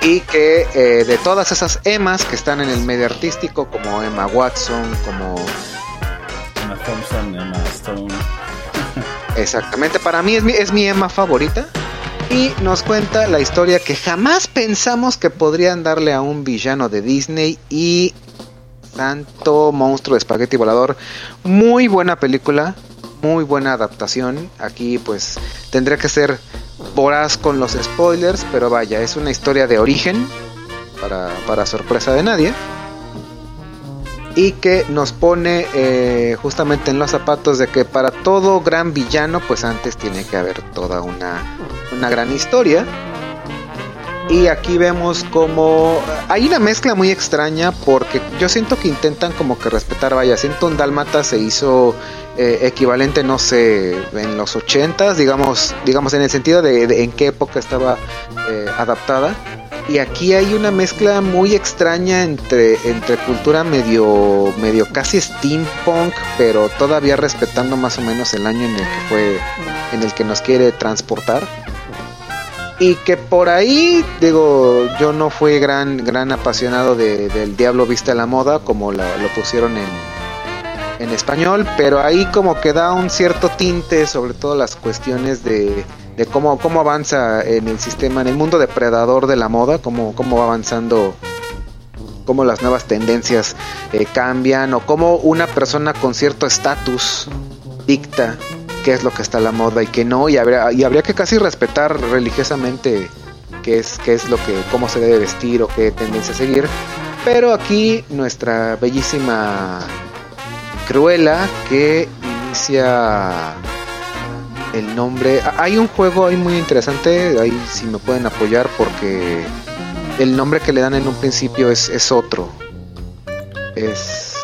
Y que eh, de todas esas Emmas que están en el medio artístico, como Emma Watson, como Emma Thompson, Emma Stone. Exactamente, para mí es mi, Emma favorita. Y nos cuenta la historia que jamás pensamos que podrían darle a un villano de Disney y tanto monstruo de espagueti volador. Muy buena película, muy buena adaptación. Aquí pues tendría que ser voraz con los spoilers, pero vaya, es una historia de origen, para, para sorpresa de nadie. Y que nos pone eh, justamente en los zapatos de que para todo gran villano, pues antes tiene que haber toda una, una gran historia. Y aquí vemos como hay una mezcla muy extraña porque yo siento que intentan como que respetar, vaya, siento un Dálmata se hizo eh, equivalente, no sé, en los 80s, digamos, digamos en el sentido de, en qué época estaba eh, adaptada. Y aquí hay una mezcla muy extraña entre, entre cultura medio, medio casi steampunk, pero todavía respetando más o menos el año en el que fue, en el que nos quiere transportar. Y que por ahí, digo, yo no fui gran, gran apasionado de- del Diablo Viste a la Moda, como la- lo pusieron en, en español, pero ahí como que da un cierto tinte, sobre todo las cuestiones de, de cómo, cómo avanza en el sistema, en el mundo depredador de la moda, cómo, cómo va avanzando, cómo las nuevas tendencias eh, cambian, o cómo una persona con cierto estatus dicta qué es lo que está a la moda y qué no, y habría, que casi respetar religiosamente qué es, qué es lo que, cómo se debe vestir o qué tendencia seguir. Pero aquí nuestra bellísima Cruella que inicia el nombre. Hay un juego ahí muy interesante, ahí si me pueden apoyar porque el nombre que le dan en un principio es, es otro. Es...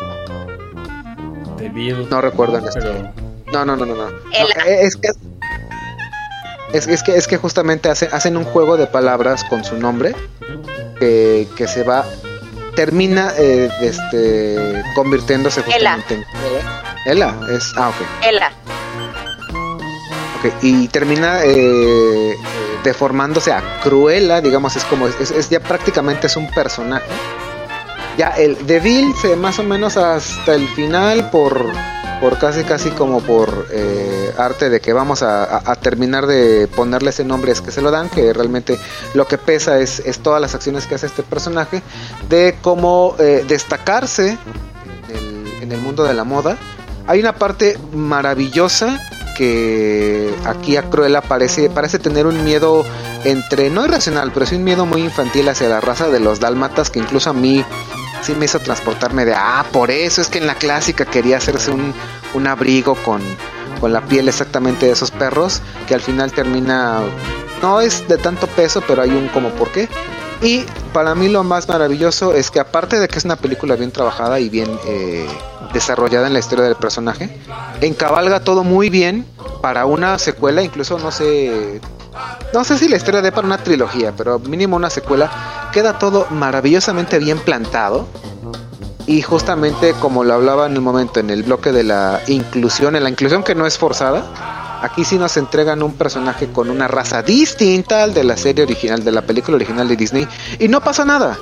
Bill. No recuerdo en este- Pero No, no, no, no, no. Ela. No, es que es, es que es que justamente hace- hacen un juego de palabras con su nombre que, que se va termina eh, este convirtiéndose Ela. justamente en Ela es ah ok Ela. Y termina eh, deformándose a Cruella, digamos, es como, es, ya prácticamente es un personaje. Ya el de Bill se más o menos hasta el final por, por casi casi como por eh, arte de que vamos a, terminar de ponerle ese nombre es que se lo dan, que realmente lo que pesa es, es todas las acciones que hace este personaje, de cómo eh, destacarse en el mundo de la moda. Hay una parte maravillosa que aquí a Cruella parece, parece tener un miedo entre, no irracional, pero sí un miedo muy infantil hacia la raza de los dálmatas que incluso a mí sí me hizo transportarme de, ah, por eso es que en la clásica quería hacerse un, un abrigo con, con la piel exactamente de esos perros, que al final termina, no es de tanto peso, pero hay un como por qué. Y para mí lo más maravilloso es que aparte de que es una película bien trabajada y bien eh, desarrollada en la historia del personaje, encabalga todo muy bien para una secuela, incluso no sé, no sé si la historia dé para una trilogía, pero mínimo una secuela, queda todo maravillosamente bien plantado. Y justamente como lo hablaba en el momento en el bloque de la inclusión, en la inclusión que no es forzada, aquí sí nos entregan un personaje con una raza distinta al de la serie original, de la película original de Disney, y no pasa nada.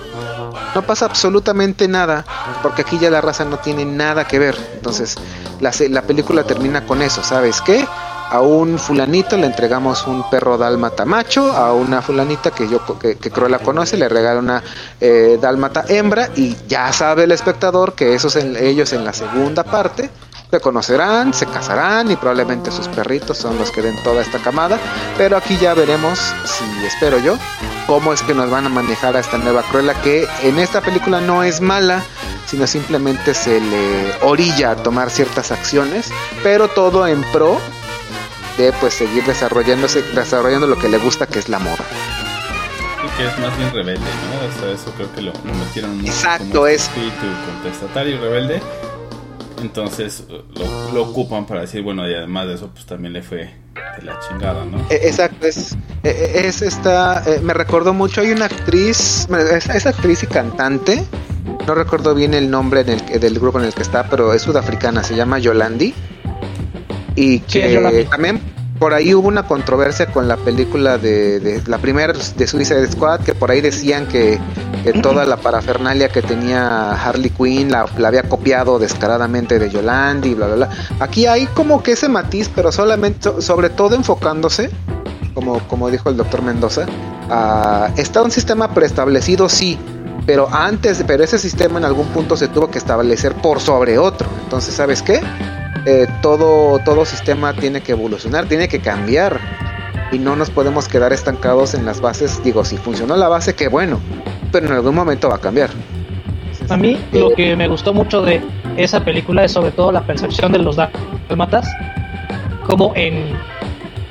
No pasa absolutamente nada, porque aquí ya la raza no tiene nada que ver. Entonces, la, película termina con eso, ¿sabes qué? A un fulanito le entregamos un perro dálmata macho, a una fulanita que yo que, que Cruella conoce le regala una eh, dálmata hembra y ya sabe el espectador que esos en- ellos en la segunda parte se conocerán, se casarán y probablemente sus perritos son los que den toda esta camada. Pero aquí ya veremos, si espero yo, cómo es que nos van a manejar a esta nueva Cruella que en esta película no es mala, sino simplemente se le orilla a tomar ciertas acciones, pero todo en pro de pues seguir desarrollándose, desarrollando lo que le gusta que es la moda. Y que es más bien rebelde, ¿no? O sea, eso creo que lo, lo metieron mucho Exacto, como es- espíritu contestatario y rebelde. Entonces lo, lo ocupan para decir, bueno, y además de eso, pues también le fue de la chingada, ¿no? Eh, Exacto, es, eh, es esta, eh, me recordó mucho, hay una actriz, es, es actriz y cantante, no recuerdo bien el nombre en el que- del grupo en el que está, pero es sudafricana, se llama Yolandi, y que también por ahí hubo una controversia con la película de, de la primera de Suicide Squad, que por ahí decían que, toda la parafernalia que tenía Harley Quinn la, la había copiado descaradamente de Yolandi y bla bla bla. Aquí hay como que ese matiz, pero solamente, so- sobre todo enfocándose, como, como dijo el doctor Mendoza, está un sistema preestablecido, sí, pero antes, pero ese sistema en algún punto se tuvo que establecer por sobre otro. Entonces, ¿sabes qué? Eh, todo, todo sistema tiene que evolucionar, tiene que cambiar. Y no nos podemos quedar estancados en las bases. Digo, si funcionó la base, qué bueno. Pero en algún momento va a cambiar. A mí lo que me gustó mucho de esa película es sobre todo la percepción de los dálmatas, como en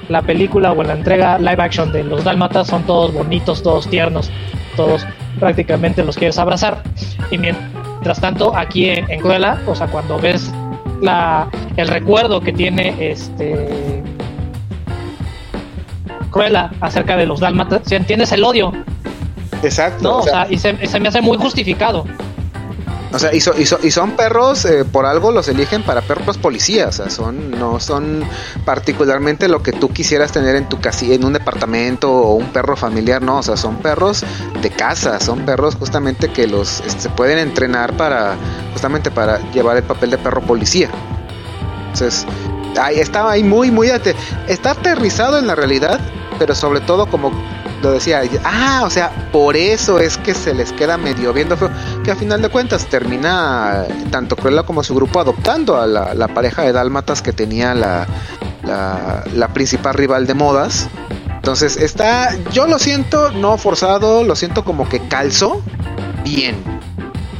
la película o en la entrega live action de los dálmatas son todos bonitos, todos tiernos, todos prácticamente los quieres abrazar. Y mientras tanto, aquí en, en Cruella, o sea, cuando ves la, el recuerdo que tiene este Cruella acerca de los dálmatas, si entiendes el odio, Exacto. ¿no? o O sea, sea, y se, se me hace muy justificado. O sea, y, so- y so- y son perros, eh, por algo los eligen para perros policías, o sea, son, no son particularmente lo que tú quisieras tener en tu casi, en un departamento o un perro familiar, no, o sea, son perros de casa, son perros justamente que los este, se pueden entrenar para, justamente para llevar el papel de perro policía. Entonces, ahí está ahí muy, muy, está aterrizado en la realidad, pero sobre todo como lo decía, ah, o sea, por eso es que se les queda medio viendo feo, que a final de cuentas termina tanto Cruella como su grupo adoptando a la, pareja de dálmatas que tenía la, la, la principal rival de modas. Entonces está, yo lo siento no forzado, lo siento como que calzó bien.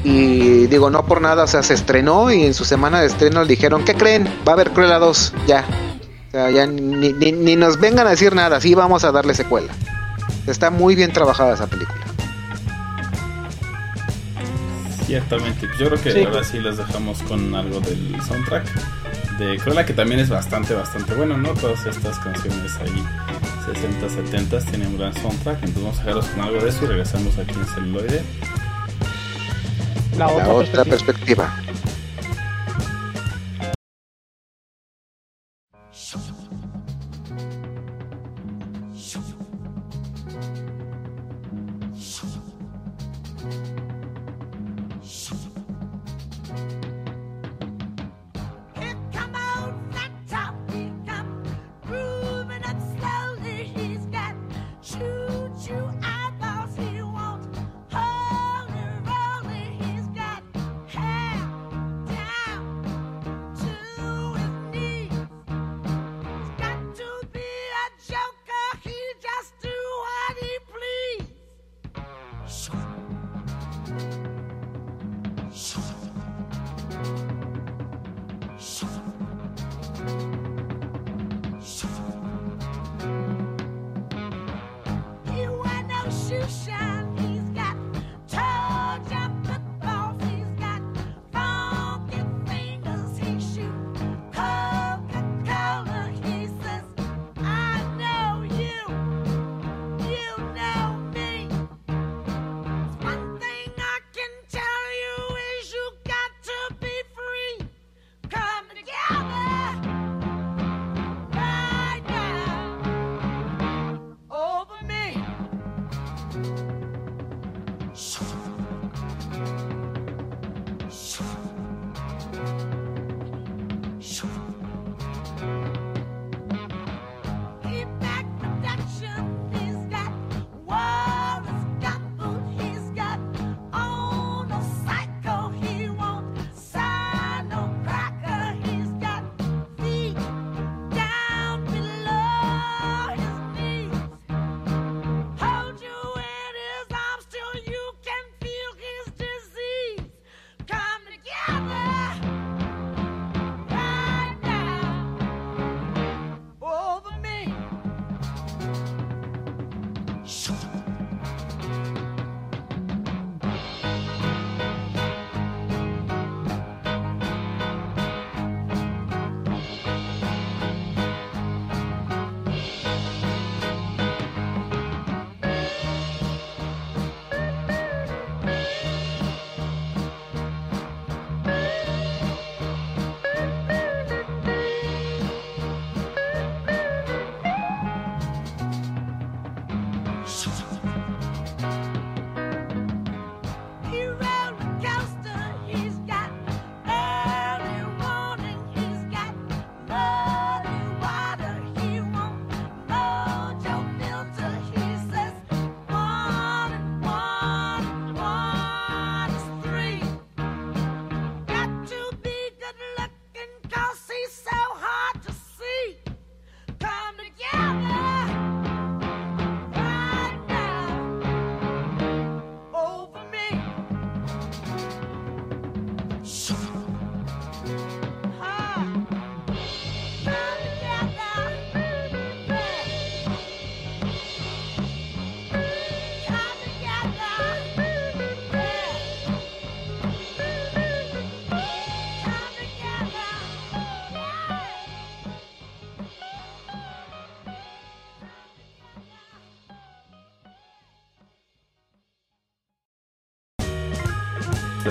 Y digo, no por nada, o sea, se estrenó y en su semana de estreno le dijeron, ¿qué creen? Va a haber Cruella 2, ya. O sea, ya ni, ni, ni nos vengan a decir nada, sí vamos a darle secuela. Está muy bien trabajada esa película. Ciertamente, yo creo que Sí. ahora sí las dejamos con algo del soundtrack de Cruella, que también es bastante, bastante bueno, ¿no? Todas estas canciones ahí, 60, 70 tienen un gran soundtrack, entonces vamos a dejarlos con algo de eso y regresamos aquí en celuloide. La La otra, otra perspectiva. perspectiva.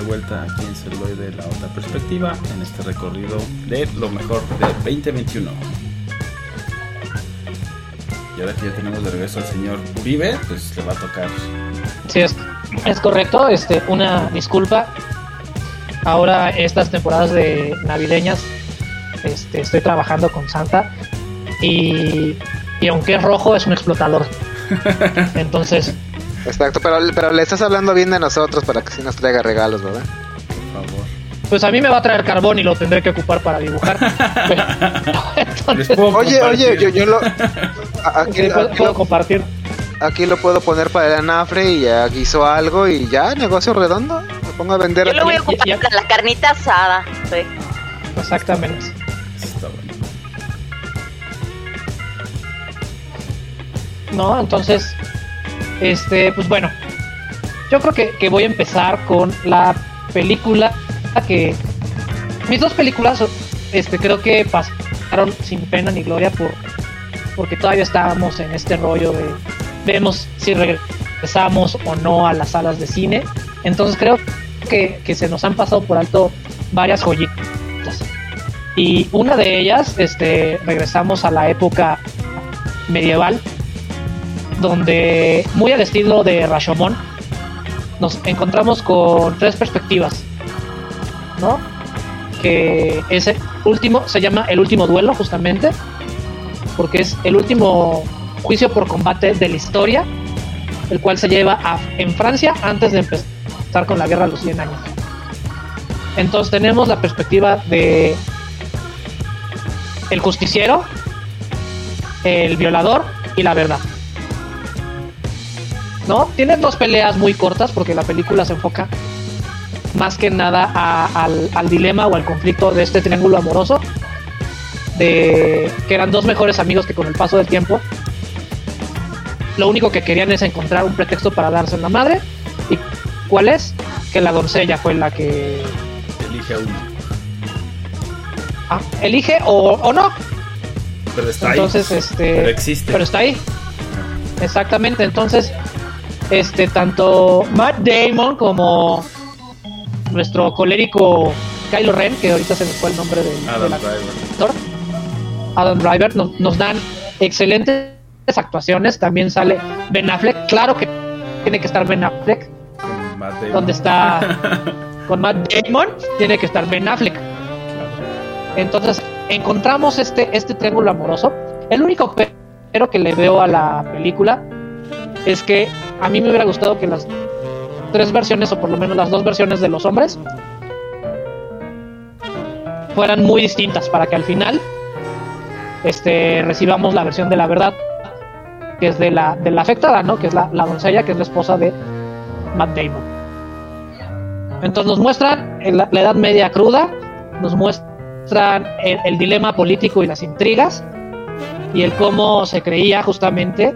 Vuelta aquí en Celuloide La Otra Perspectiva en este recorrido de lo mejor de 2021. Y ahora que ya tenemos de regreso al señor Uribe, pues le va a tocar. Sí, es, es correcto. Este, una disculpa. Ahora estas temporadas de navideñas este, estoy trabajando con Santa y, y aunque es rojo es un explotador. Entonces, Exacto, pero, pero le estás hablando bien de nosotros para que sí nos traiga regalos, ¿verdad? Por favor. pues a mí me va a traer carbón y lo tendré que ocupar para dibujar. Entonces, Oye, compartir. oye, yo, yo lo... Aquí, sí, puedo, aquí puedo lo, compartir. aquí lo puedo poner para el anafre y ya guiso algo y ya, negocio redondo. Me pongo a vender Yo lo voy a Ya- ocupar ya- para la carnita asada. Sí. Exactamente. Está bueno. ¿no? Entonces, este, pues bueno, yo creo que, que voy a empezar con la película que mis dos películas, este, creo que pasaron sin pena ni gloria por porque todavía estábamos en este rollo de vemos si regresamos o no a las salas de cine. Entonces creo que, que se nos han pasado por alto varias joyitas. Y una de ellas, este, regresamos a la época medieval, donde muy al estilo de Rashomon nos encontramos con tres perspectivas, ¿no? Que ese último se llama el último duelo justamente, porque es el último juicio por combate de la historia, el cual se lleva a- en Francia antes de empezar con la guerra de los 100 años. Entonces tenemos la perspectiva de el justiciero, el violador y la verdad. ¿No? Tienes dos peleas muy cortas porque la película se enfoca más que nada a- al, al dilema o al conflicto de este triángulo amoroso. De que eran dos mejores amigos que con el paso del tiempo lo único que querían es encontrar un pretexto para darse en la madre. ¿Y cuál es? Que la doncella fue la que Elige a uno. ah, elige o, o no. Pero está Entonces, ahí. este. Pero existe. Pero está ahí. Exactamente. Entonces, este, tanto Matt Damon como nuestro colérico Kylo Ren, que ahorita se me fue el nombre del, Adam Driver. actor, Adam Driver, nos, nos dan excelentes actuaciones. También sale Ben Affleck. Claro que tiene que estar Ben Affleck. Con Matt Damon. Donde está con Matt Damon, tiene que estar Ben Affleck. Entonces encontramos este, este triángulo amoroso. El único pe- pero que le veo a la película es que a mí me hubiera gustado que las tres versiones, o por lo menos las dos versiones de los hombres, fueran muy distintas para que al final este, recibamos la versión de la verdad, que es de la, afectada, ¿no? Que es la, la doncella, que es la esposa de Matt Damon. Entonces nos muestran la Edad Media cruda, nos muestran el, el dilema político y las intrigas, y el cómo se creía justamente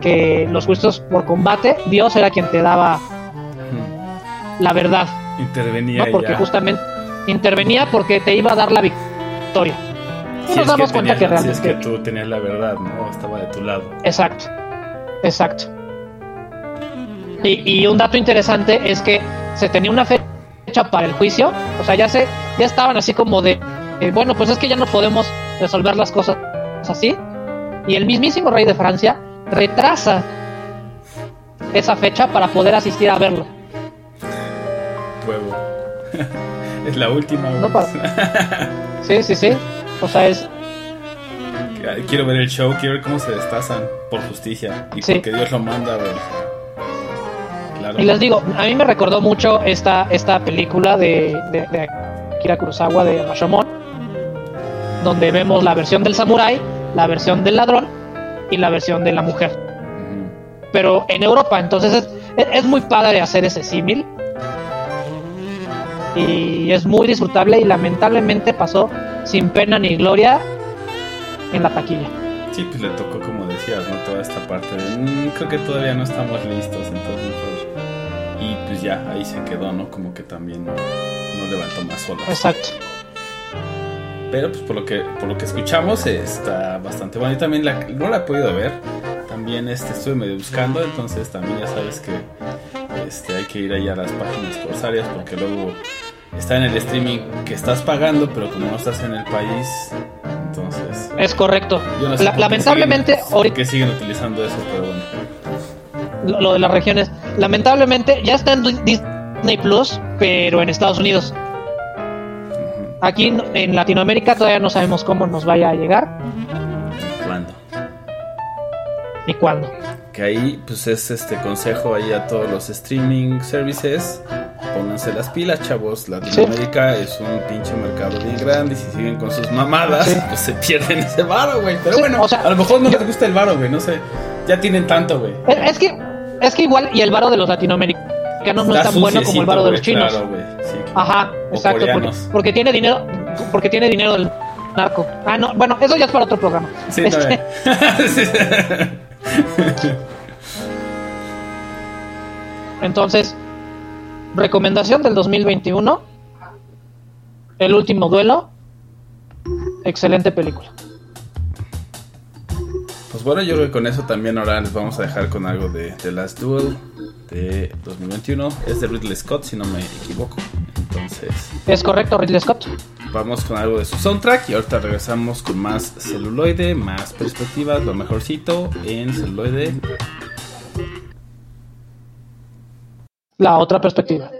que los juicios por combate, Dios era quien te daba Ujú. la verdad, Intervenía ¿no? Porque ya. justamente intervenía porque te iba a dar la victoria. Y Si nos damos que cuenta que si es realmente... que tú tenías la verdad, ¿no? Estaba de tu lado. Exacto, exacto. Y, y un dato interesante es que se tenía una fecha para el juicio, o sea, ya se, ya estaban así como de, eh, bueno, pues es que ya no podemos resolver las cosas así. Y el mismísimo rey de Francia retrasa esa fecha para poder asistir a verlo. Huevo. es la última. No güey. Sí, sí, sí. O sea, es, Quiero ver el show, quiero ver cómo se destazan por justicia. Y Sí. porque Dios lo manda, güey. Claro. Y les digo, a mí me recordó mucho esta, esta película de, de, de Akira Kurosawa de Rashomon, donde vemos la versión del samurái, la versión del ladrón y la versión de la mujer. Pero en Europa, entonces es, es- muy padre hacer ese símil. Y es muy disfrutable y lamentablemente pasó sin pena ni gloria en la taquilla. Sí, pues le tocó, como decías, ¿no? Toda esta parte de. "Mm, creo que todavía no estamos listos, entonces mejor. Y pues ya, ahí se quedó, ¿no? Como que también no, no levantó más olas. Exacto. Pero pues por lo que por lo que escuchamos está bastante bueno. Y también la, no la he podido ver. También este, estuve medio buscando, entonces también ya sabes que este, hay que ir ahí a las páginas corsarias porque luego está en el streaming que estás pagando, pero como no estás en el país, entonces... Es correcto. yo no sé La- lamentablemente, siguen, ahorita- qué siguen utilizando eso, pero bueno. lo, lo de las regiones. Lamentablemente ya está en Disney Plus, pero en Estados Unidos. Aquí en- Latinoamérica todavía no sabemos cómo nos vaya a llegar ¿Cuándo? ni cuándo. Que ahí, pues es este consejo ahí a todos los streaming services. Pónganse las pilas, chavos. Latinoamérica es un pinche mercado bien grande. Y si siguen con sus mamadas, Sí. pues se pierden ese varo, güey. Pero Sí, bueno, o sea, a lo mejor no les gusta el varo, güey. No sé. Ya tienen tanto, güey. Es, es que es que igual y el varo de los latinoamericanos no es tan bueno como el varo de los chinos. claro. Ajá, O exacto, porque, tiene dinero, porque tiene dinero del narco. Ah, no, bueno, eso ya es para otro programa. Sí, Este. Entonces, recomendación del 2021, El último duelo, excelente película. Pues bueno, yo creo que con eso también ahora les vamos a dejar con algo de The Last Duel de 2021. Es de Ridley Scott, si no me equivoco. Entonces, Es correcto, Ridley Scott. vamos con algo de su soundtrack y ahorita regresamos con más celuloide, más perspectivas, lo mejorcito en celuloide. La otra perspectiva.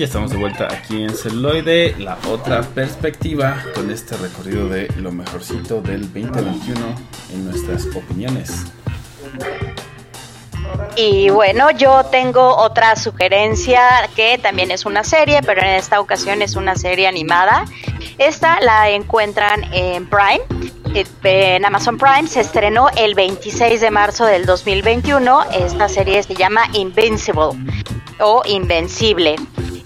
Y estamos de vuelta aquí en Celuloide, la otra perspectiva, con este recorrido de lo mejorcito del 2021 en nuestras opiniones. Y bueno, yo tengo otra sugerencia que también es una serie, pero en esta ocasión es una serie animada. Esta la encuentran en Prime, eh, en Amazon Prime. Se estrenó el 26 de marzo del 2021. Esta serie se llama Invincible o Invencible.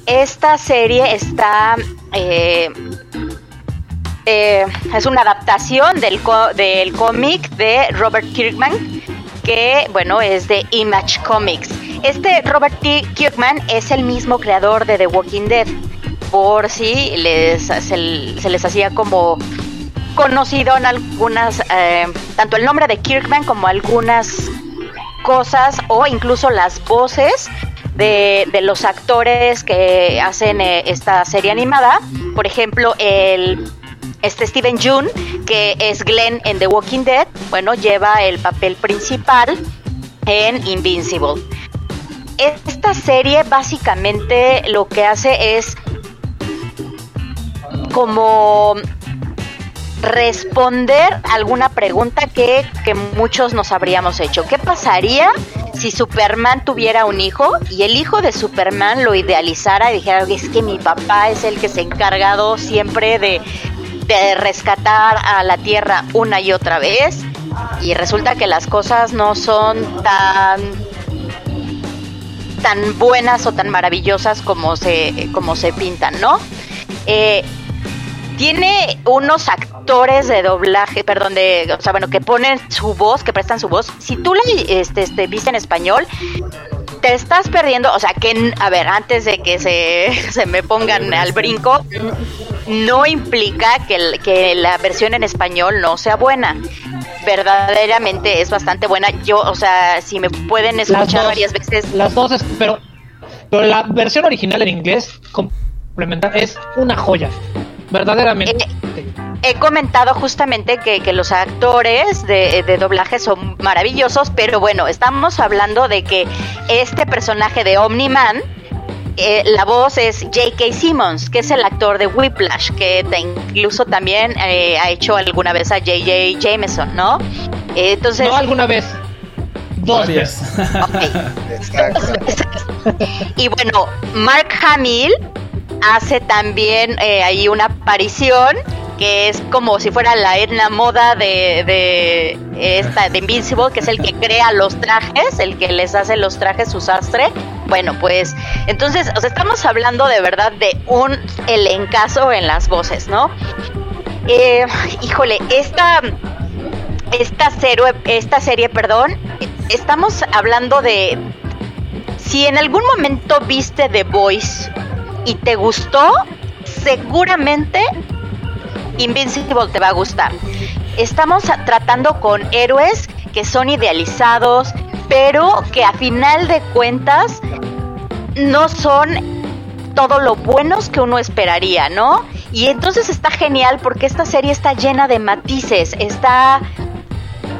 Esta serie está... eh, eh, es una adaptación del, del cómic de Robert Kirkman, que bueno, es de Image Comics. Este Robert. Kirkman es el mismo creador de The Walking Dead, por si les, se, se les hacía como conocido en algunas, eh, tanto el nombre de Kirkman como algunas cosas o incluso las voces de, de los actores que hacen eh, esta serie animada. Por ejemplo, el este Steven June, que es Glenn en The Walking Dead, bueno, lleva el papel principal en Invincible. Esta serie básicamente lo que hace es como responder alguna pregunta que, que muchos nos habríamos hecho. ¿Qué pasaría si Superman tuviera un hijo y el hijo de Superman lo idealizara y dijera, es que mi papá es el que se ha encargado siempre de, de rescatar a la Tierra una y otra vez? Y resulta que las cosas no son tan tan buenas o tan maravillosas como se como se pintan, ¿no? Eh, tiene unos actores de doblaje, perdón, de, o sea, bueno, que ponen su voz, que prestan su voz. Si tú la este, este, viste en español, te estás perdiendo, o sea, que, a ver, antes de que se, se me pongan al brinco, no implica que, el- que la versión en español no sea buena. Verdaderamente es bastante buena. Yo, o sea, si me pueden escuchar dos, varias veces, Las dos, pero, pero la versión original en inglés complementar es una joya. Verdaderamente. he comentado justamente que, que los actores de, de doblaje son maravillosos, pero bueno, estamos hablando de que este personaje de Omni-Man, eh, la voz es J.K. Simmons, que es el actor de Whiplash, que te- incluso también eh, ha hecho alguna vez a J.J. Jameson, ¿no? Eh, entonces, no alguna vez. Dos veces. y bueno, Mark Hamill hace también eh, ahí una aparición que es como si fuera la Edna Moda de, de esta de Invincible, que es el que crea los trajes, el que les hace los trajes su sastre. Bueno, pues entonces, o sea, estamos hablando de verdad de un elencazo en las voces, ¿no? Eh, híjole, esta esta serie, esta serie, perdón, estamos hablando de si en algún momento viste The Voice y te gustó, seguramente Invincible te va a gustar. Estamos tratando con héroes que son idealizados, pero que a final de cuentas no son todo lo buenos que uno esperaría, ¿no? Y entonces está genial porque esta serie está llena de matices, está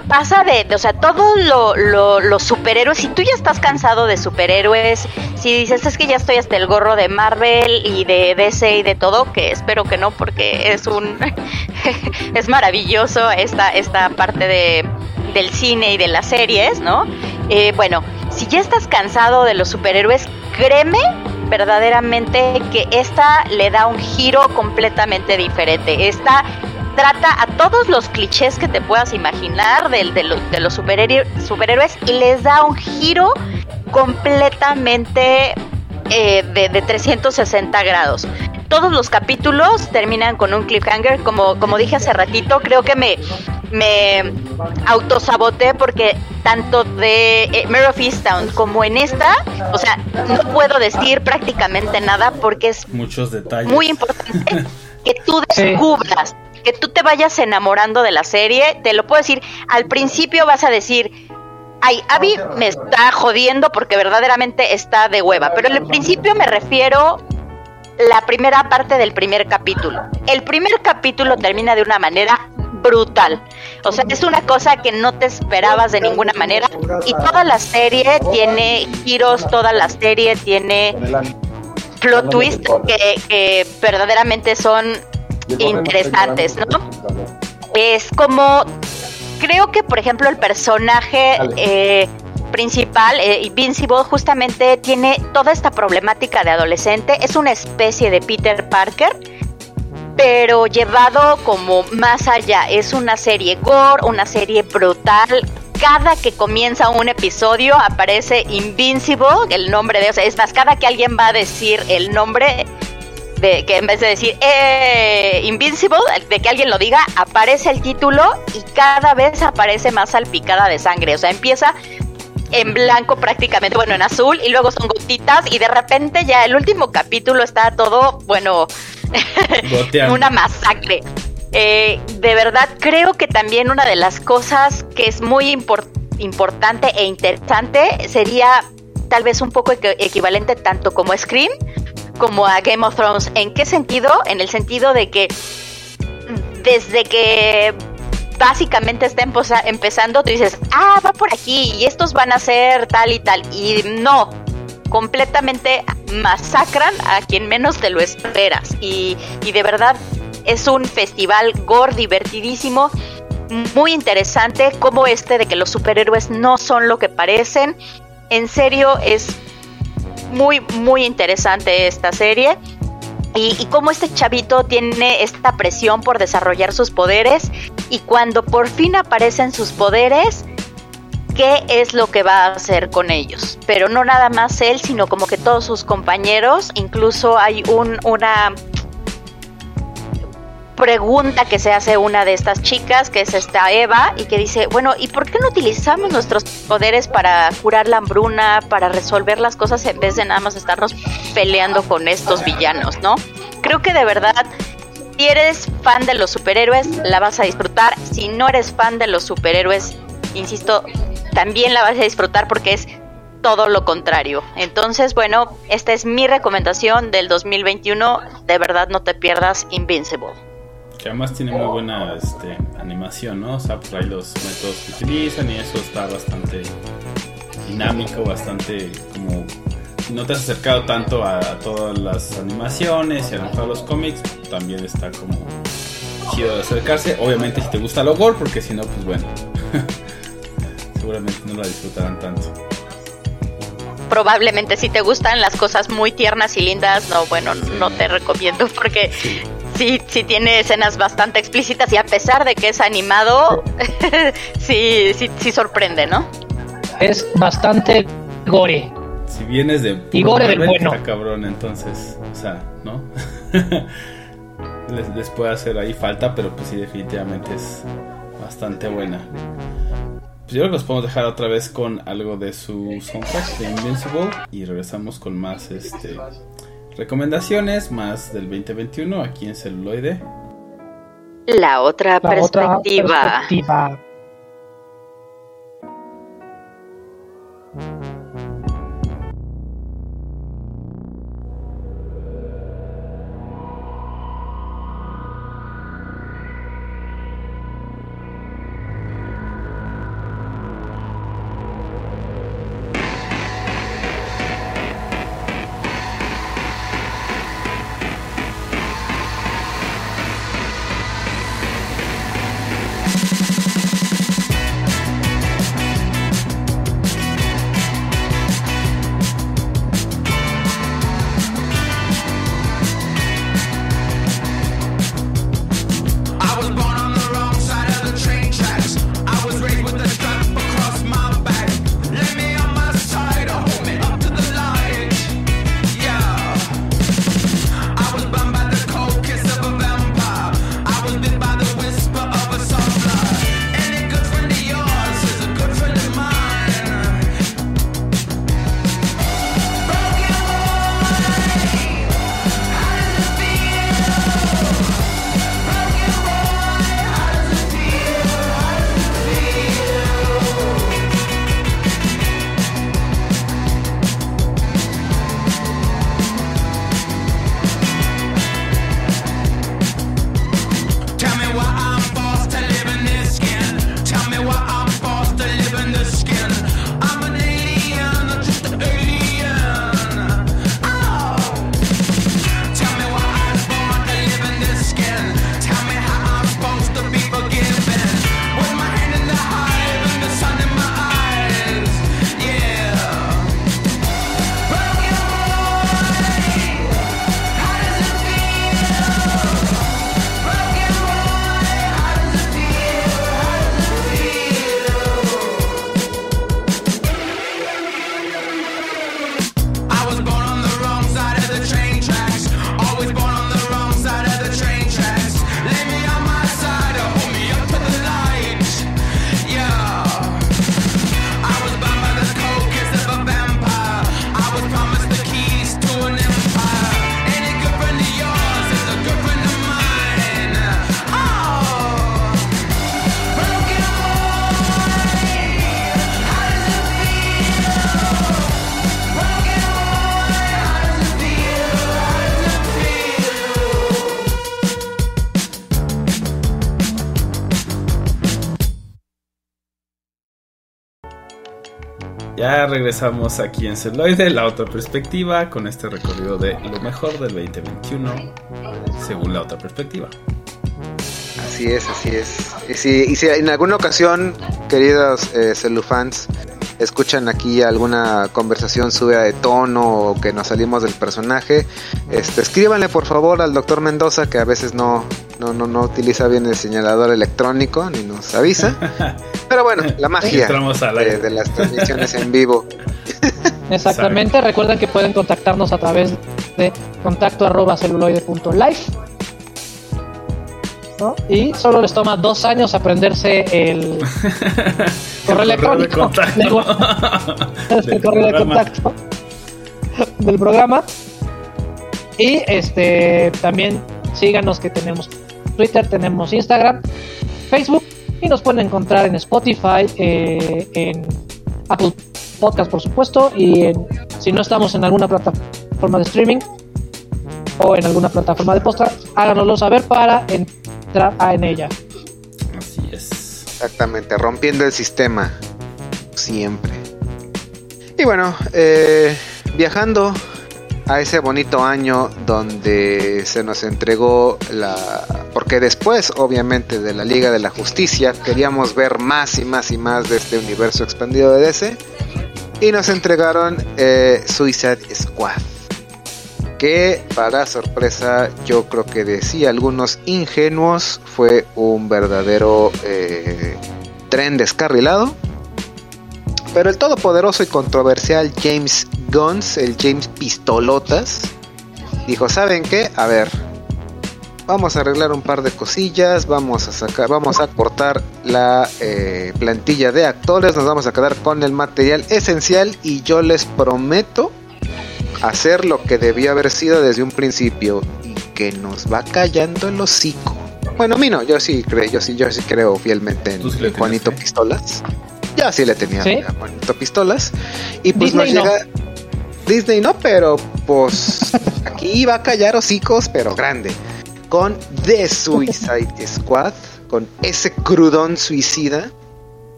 pasa de, o sea, todos lo, lo- los superhéroes, si tú ya estás cansado de superhéroes, si dices es que ya estoy hasta el gorro de Marvel y de DC y de todo, que espero que no, porque es un es maravilloso esta, esta parte de, del cine y de las series, ¿no? Eh, bueno, si ya estás cansado de los superhéroes, créeme verdaderamente que esta le da un giro completamente diferente. Esta trata a todos los clichés que te puedas imaginar del- de, los- de los superhéroe- superhéroes y les da un giro completamente eh, de, de 360 grados. Todos los capítulos terminan con un cliffhanger, como, como dije hace ratito, creo que me, me autosaboté porque tanto de eh, Mare of Easttown como en esta, o sea, no puedo decir prácticamente nada porque es Muchos detalles. muy importante que tú Sí. Que tú te vayas enamorando de la serie. Te lo puedo decir, al principio vas a decir, ay, Abby me está jodiendo porque verdaderamente está de hueva. Pero al principio me refiero la primera parte del primer capítulo. El primer capítulo termina de una manera brutal. O sea, es una cosa que no te esperabas de ninguna manera. Y toda la serie tiene giros, toda la serie tiene plot twists que verdaderamente son interesantes, ¿no? Es como, creo que por ejemplo el personaje eh, principal, eh, Invincible, justamente tiene toda esta problemática de adolescente, es una especie de Peter Parker, pero llevado como más allá, es una serie gore, una serie brutal. Cada que comienza un episodio aparece Invincible, el nombre de, o sea, es más, cada que alguien va a decir el nombre, de que en vez de decir eh, Invincible, de que alguien lo diga, aparece el título y cada vez aparece más salpicada de sangre. O sea, empieza en blanco prácticamente, bueno, en azul, y luego son gotitas, y de repente ya el último capítulo está todo, bueno, una masacre. Eh, de verdad, creo que también una de las cosas que es muy impor- importante e interesante sería tal vez un poco equ- equivalente tanto como Scream como a Game of Thrones. ¿En qué sentido? En el sentido de que desde que básicamente está empezando, tú dices, ah, va por aquí y estos van a ser tal y tal. Y no, completamente masacran a quien menos te lo esperas. Y, y de verdad es un festival gore divertidísimo, muy interesante, como este de que los superhéroes no son lo que parecen. En serio, es muy, muy interesante esta serie. Y, y cómo este chavito tiene esta presión por desarrollar sus poderes y cuando por fin aparecen sus poderes, qué es lo que va a hacer con ellos. Pero no nada más él, sino como que todos sus compañeros, incluso hay un, una pregunta que se hace una de estas chicas, que es esta Eva, y que dice, bueno, ¿y por qué no utilizamos nuestros poderes para curar la hambruna, para resolver las cosas en vez de nada más estarnos peleando con estos villanos, ¿no? Creo que de verdad, si eres fan de los superhéroes, la vas a disfrutar. Si no eres fan de los superhéroes, insisto, también la vas a disfrutar porque es todo lo contrario. Entonces, bueno, esta es mi recomendación del 2021. De verdad, no te pierdas Invincible. Que además tiene muy buena este, animación, ¿no? O sea, por ahí los métodos que utilizan y eso está bastante dinámico, bastante como... No te has acercado tanto a, a todas las animaciones y a lo mejor a los cómics, también está como chido de acercarse. Obviamente si te gusta lo gore, porque si no, pues bueno, seguramente no la disfrutarán tanto. Probablemente si te gustan las cosas muy tiernas y lindas, no, bueno, no te recomiendo porque sí, sí tiene escenas bastante explícitas y a pesar de que es animado, sí, sí, sí sorprende, ¿no? Es bastante gore. Si vienes de Y gore del bueno. cabrón, entonces, o sea, ¿no? les, les puede hacer ahí falta, pero pues sí, definitivamente es bastante buena. Pues yo creo que los podemos dejar otra vez con algo de su soundtrack de Invincible y regresamos con más este recomendaciones, más del 2021 aquí en celuloide. La otra La otra perspectiva. Ya regresamos aquí en Celoide, la otra perspectiva, con este recorrido de lo mejor del 2021, según la otra perspectiva. Así es, así es. Y si, y si en alguna ocasión, queridos eh, celufans, escuchan aquí alguna conversación subida de tono o que nos salimos del personaje, este, escríbanle por favor al doctor Mendoza que a veces no, no, no, no utiliza bien el señalador electrónico ni nos avisa. Pero bueno, la magia de, de las transmisiones en vivo. Exactamente, recuerden que pueden contactarnos a través de contacto arroba celuloide.life ¿no? y solo les toma dos años aprenderse el correo de electrónico el correo de programa. contacto del programa y este también síganos que tenemos Twitter, tenemos Instagram, Facebook y nos pueden encontrar en Spotify, eh, en Apple Podcast por supuesto y en- si no estamos en alguna plataforma de streaming o en alguna plataforma de podcast, háganoslo saber para entrar a- en ella. Así es. Exactamente, rompiendo el sistema. Siempre. Y bueno, eh, viajando a ese bonito año donde se nos entregó la... Porque después, obviamente, de la Liga de la Justicia, queríamos ver más y más y más de este universo expandido de DC. Y nos entregaron eh, Suicide Squad. Que para sorpresa, yo creo que de sí algunos ingenuos, fue un verdadero eh, tren descarrilado. Pero el todopoderoso y controversial James Guns, el James Pistolotas, dijo, ¿saben qué? A ver, vamos a arreglar un par de cosillas, vamos a sacar, vamos a cortar la eh, plantilla de actores, nos vamos a quedar con el material esencial y yo les prometo hacer lo que debió haber sido desde un principio y que nos va callando el hocico. Bueno, a mí no, yo sí creo, yo sí, yo sí creo fielmente en, sí Juanito fe. Ya sí le tenía ¿Sí? Pistolas. Y pues Disney nos no. llega. Disney no, pero pues aquí va a callar hocicos, pero grande. Con The Suicide Squad, con ese crudón suicida.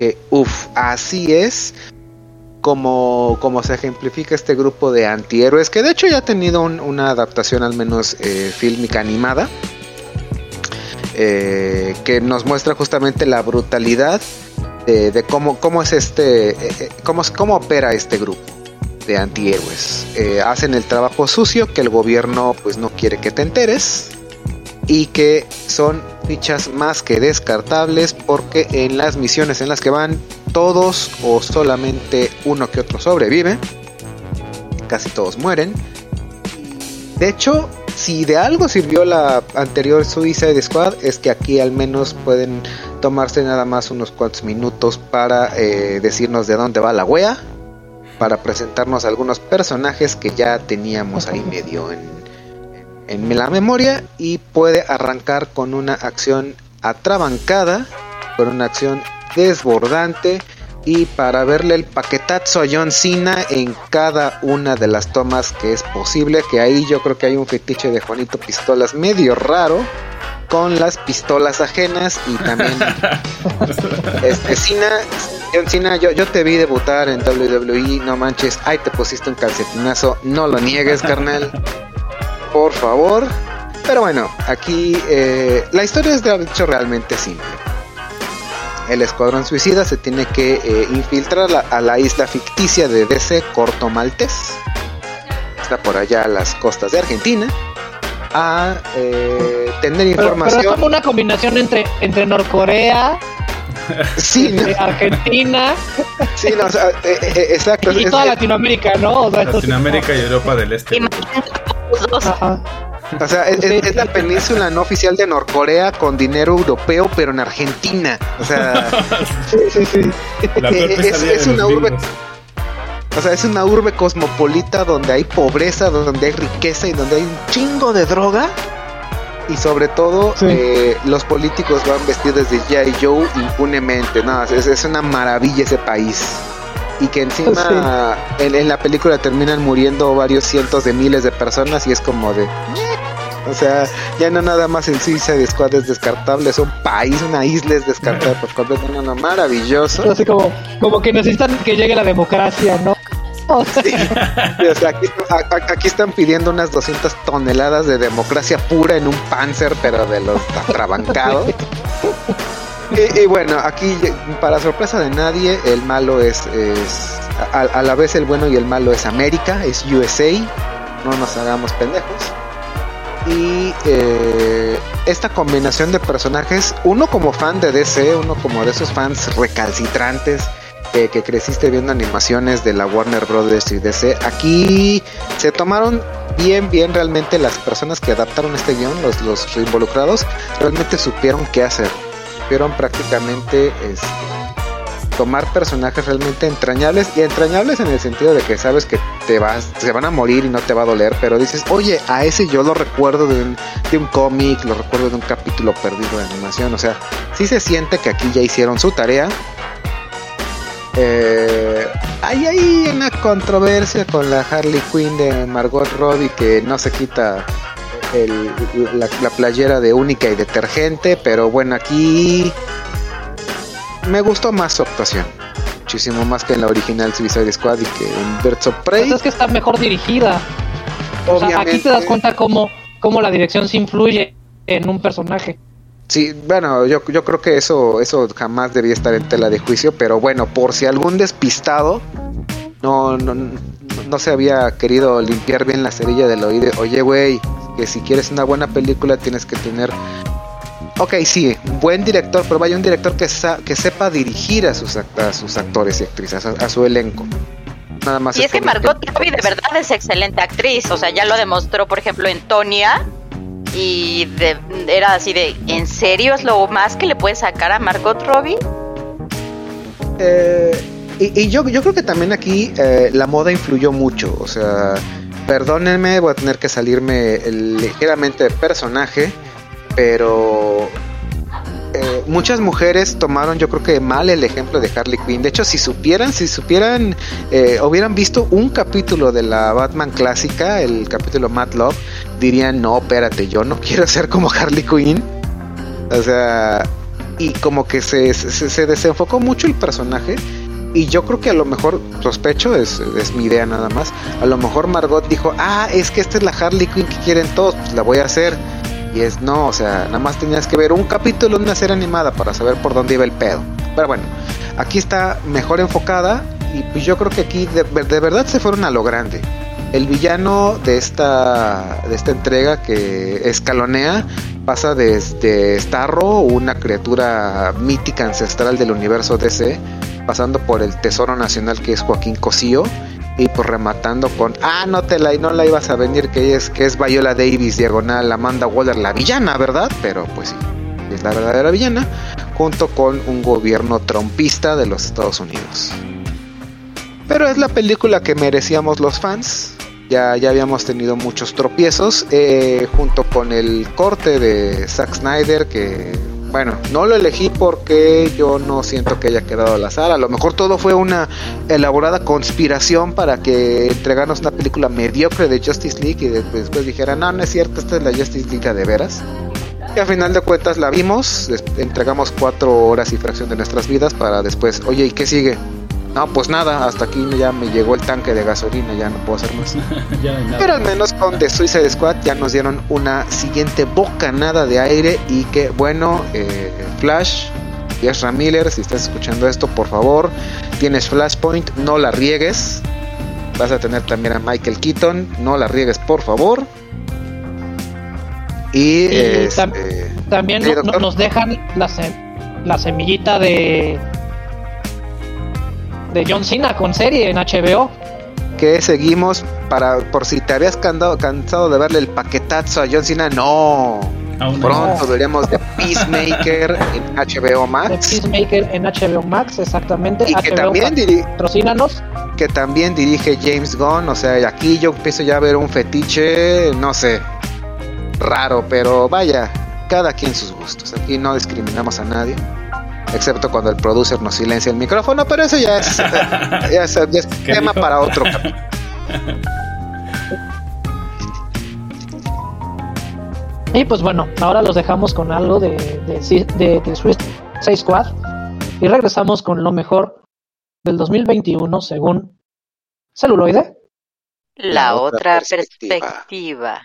Que uff, así es como, como se ejemplifica este grupo de antihéroes, que de hecho ya ha tenido un- una adaptación al menos eh, fílmica animada, eh, que nos muestra justamente la brutalidad de, cómo, cómo es este, eh, eh, cómo, cómo opera este grupo de antihéroes. Eh, hacen el trabajo sucio que el gobierno pues no quiere que te enteres y que son fichas más que descartables porque en las misiones en las que van todos o solamente uno que otro sobrevive, casi todos mueren. De hecho, si de algo sirvió la anterior Suicide Squad es que aquí al menos pueden tomarse nada más unos cuantos minutos para eh, decirnos de dónde va la wea, para presentarnos algunos personajes que ya teníamos ahí medio en, en la memoria y puede arrancar con una acción atrabancada, con una acción desbordante y para verle el paquetazo a John Cena en cada una de las tomas que es posible, que ahí yo creo que hay un fetiche de Juanito Pistolas medio raro con las pistolas ajenas y también este Cena, John Cena, yo, yo te vi debutar en WWE, no manches, ahí te pusiste un calcetinazo, no lo niegues, carnal por favor. Pero bueno, aquí eh, la historia es de hecho realmente simple. El escuadrón suicida se tiene que eh, infiltrar la- a la isla ficticia de DC Corto Maltés. Está por allá a las costas de Argentina. A eh, tener Pero, pero es información. como una combinación entre, entre Norcorea, sí, no, eh, Argentina sí, no, o sea, eh, eh, exacto. y es- toda Latinoamérica, ¿no? O sea, entonces- Latinoamérica y Europa del Este. Imagínate los dos. Ajá. O sea, es, es- es la península no oficial de Norcorea con dinero europeo, pero en Argentina. O sea, peor es- una urbe- o sea, es una urbe cosmopolita donde hay pobreza, donde hay riqueza y donde hay un chingo de droga. Y sobre todo, Sí. eh, los políticos van vestidos de G.I. Joe impunemente. No, es, es una maravilla ese país. Y que encima en, en la película terminan muriendo varios cientos de miles de personas y es como de... O sea, ya no nada más el Suicide Squad es descartable, es un país, una isla es descartable por completo. No, no, maravilloso. Así como, como que necesitan que llegue la democracia, ¿no? O sea, Sí, o sea, aquí, a- aquí están pidiendo unas 200 toneladas de democracia pura en un panzer, pero de los atrabancados. Y, bueno, aquí, para sorpresa de nadie, el malo es, a, la vez el bueno y el malo es América, es USA, no nos hagamos pendejos. Y eh, esta combinación de personajes, uno como fan de DC, uno como de esos fans recalcitrantes que, que creciste viendo animaciones de la Warner Brothers y DC, aquí se tomaron bien, bien realmente las personas que adaptaron este guion, los, los involucrados, realmente supieron qué hacer. Prácticamente este, tomar personajes realmente entrañables y entrañables en el sentido de que sabes que te vas, se van a morir y no te va a doler, pero dices, oye, a ese yo lo recuerdo de un, de un cómic, lo recuerdo de un capítulo perdido de animación, o sea, sí se siente que aquí ya hicieron su tarea. Eh, hay ahí una controversia con la Harley Quinn de Margot Robbie que no se quita el- la, la playera de única y detergente, pero bueno, aquí me gustó más su actuación. Muchísimo más que en la original Suicide Squad y que en Birds of Prey. pues es que está mejor dirigida. O sea, aquí te das cuenta cómo, cómo la dirección se influye en un personaje. Sí, bueno, yo, yo creo que eso, eso jamás debía estar en tela de juicio, pero bueno, por si algún despistado no, no, no, no se había querido limpiar bien la cerilla del oído, oye, güey, que si quieres una buena película tienes que tener... Ok, sí, buen director, pero vaya un director que, sa- que sepa dirigir a sus, act- a sus actores y actrices, a, a su elenco. Nada más Y es que Margot Robbie de verdad es excelente actriz, o sea, ya lo demostró, por ejemplo, en Tonia. Y de- era así de, ¿en serio es lo más que le puede sacar a Margot Robbie? Eh, y, y yo, yo creo que también aquí eh, la moda influyó mucho. O sea, perdónenme, voy a tener que salirme ligeramente de personaje, pero eh, muchas mujeres tomaron, yo creo que mal el ejemplo de Harley Quinn. De hecho, si supieran, si supieran, eh, hubieran visto un capítulo de la Batman clásica, el capítulo Mad Love, dirían, no, espérate, yo no quiero ser como Harley Quinn. O sea, y como que se, se, se desenfocó mucho el personaje. Y yo creo que a lo mejor, sospecho, es, es mi idea nada más. A lo mejor Margot dijo, ah, es que esta es la Harley Quinn que quieren todos, pues la voy a hacer. Y es no, o sea, nada más tenías que ver un capítulo de una serie animada para saber por dónde iba el pedo. Pero bueno, aquí está mejor enfocada. Y pues yo creo que aquí de, de verdad se fueron a lo grande. El villano de esta, de esta entrega que escalonea pasa desde Starro, una criatura mítica ancestral del universo DC, pasando por el tesoro nacional que es Joaquín Cosío y pues rematando con ah no te la no la ibas a venir que es que es Viola Davis diagonal Amanda Waller la villana verdad pero pues sí es la verdadera villana junto con un gobierno trompista de los Estados Unidos. Pero es la película que merecíamos los fans ya, ya habíamos tenido muchos tropiezos eh, junto con el corte de Zack Snyder que bueno, no lo elegí porque yo no siento que haya quedado al azar. A lo mejor todo fue una elaborada conspiración para que entregarnos una película mediocre de Justice League y después, después dijera, no, no es cierto, esta es la Justice League de veras. Y a final de cuentas la vimos, entregamos cuatro horas y fracción de nuestras vidas para después, oye, ¿y qué sigue? No, pues nada, hasta aquí ya me llegó el tanque de gasolina, ya no puedo hacer más. ya nada. Pero al menos con The Suicide Squad ya nos dieron una siguiente bocanada de aire y que bueno, eh, Flash y Ezra Miller, si estás escuchando esto, por favor, tienes Flashpoint, no la riegues. Vas a tener también a Michael Keaton, no la riegues, por favor. Y, Y tam- este, También Sí, no- doctor. nos dejan la, se- la semillita de de John Cena con serie en HBO. que seguimos para por si te habías candado- cansado de verle el paquetazo a John Cena, no. Aún no. Pronto veremos de Peacemaker en HBO de Max. Peacemaker en HBO Max, exactamente. Y que también, diri- patrocínanos. que también dirige James Gunn. O sea, aquí yo empiezo ya a ver un fetiche, no sé, raro, pero vaya, cada quien sus gustos. Aquí no discriminamos a nadie. Excepto cuando el producer nos silencia el micrófono, pero eso ya es, ya es, ya es ¿Qué tema dijo? para otro. Y pues bueno, ahora los dejamos con algo de, de, de Suicide Squad y regresamos con lo mejor del 2021 según Celuloide. La, La otra, otra perspectiva. perspectiva.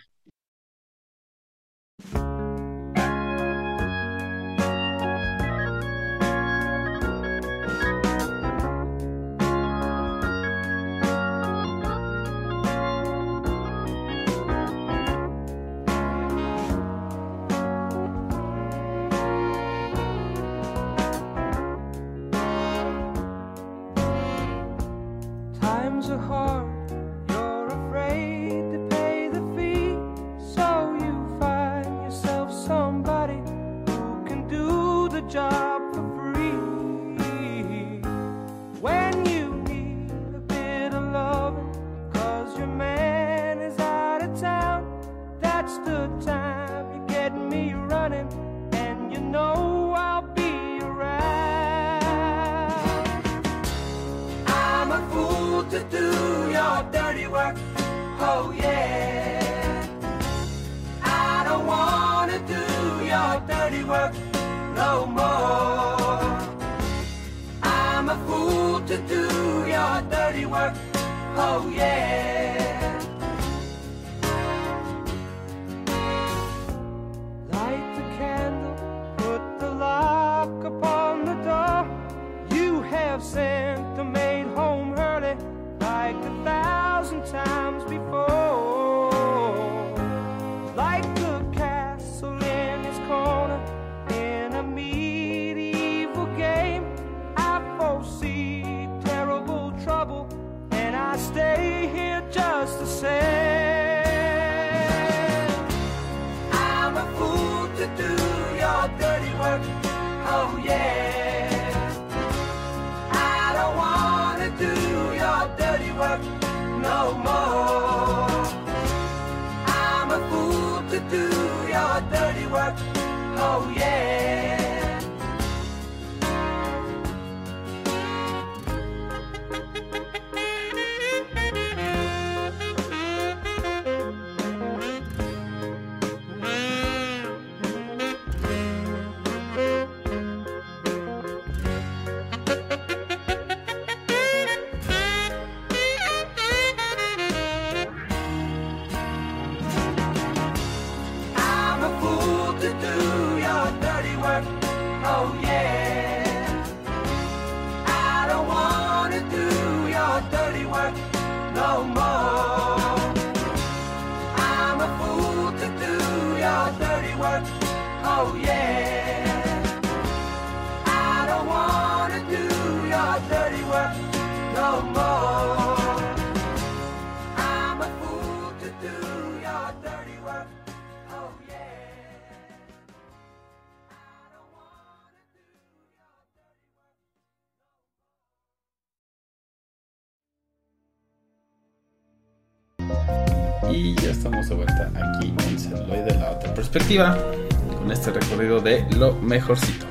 Con este recorrido de lo mejorcito.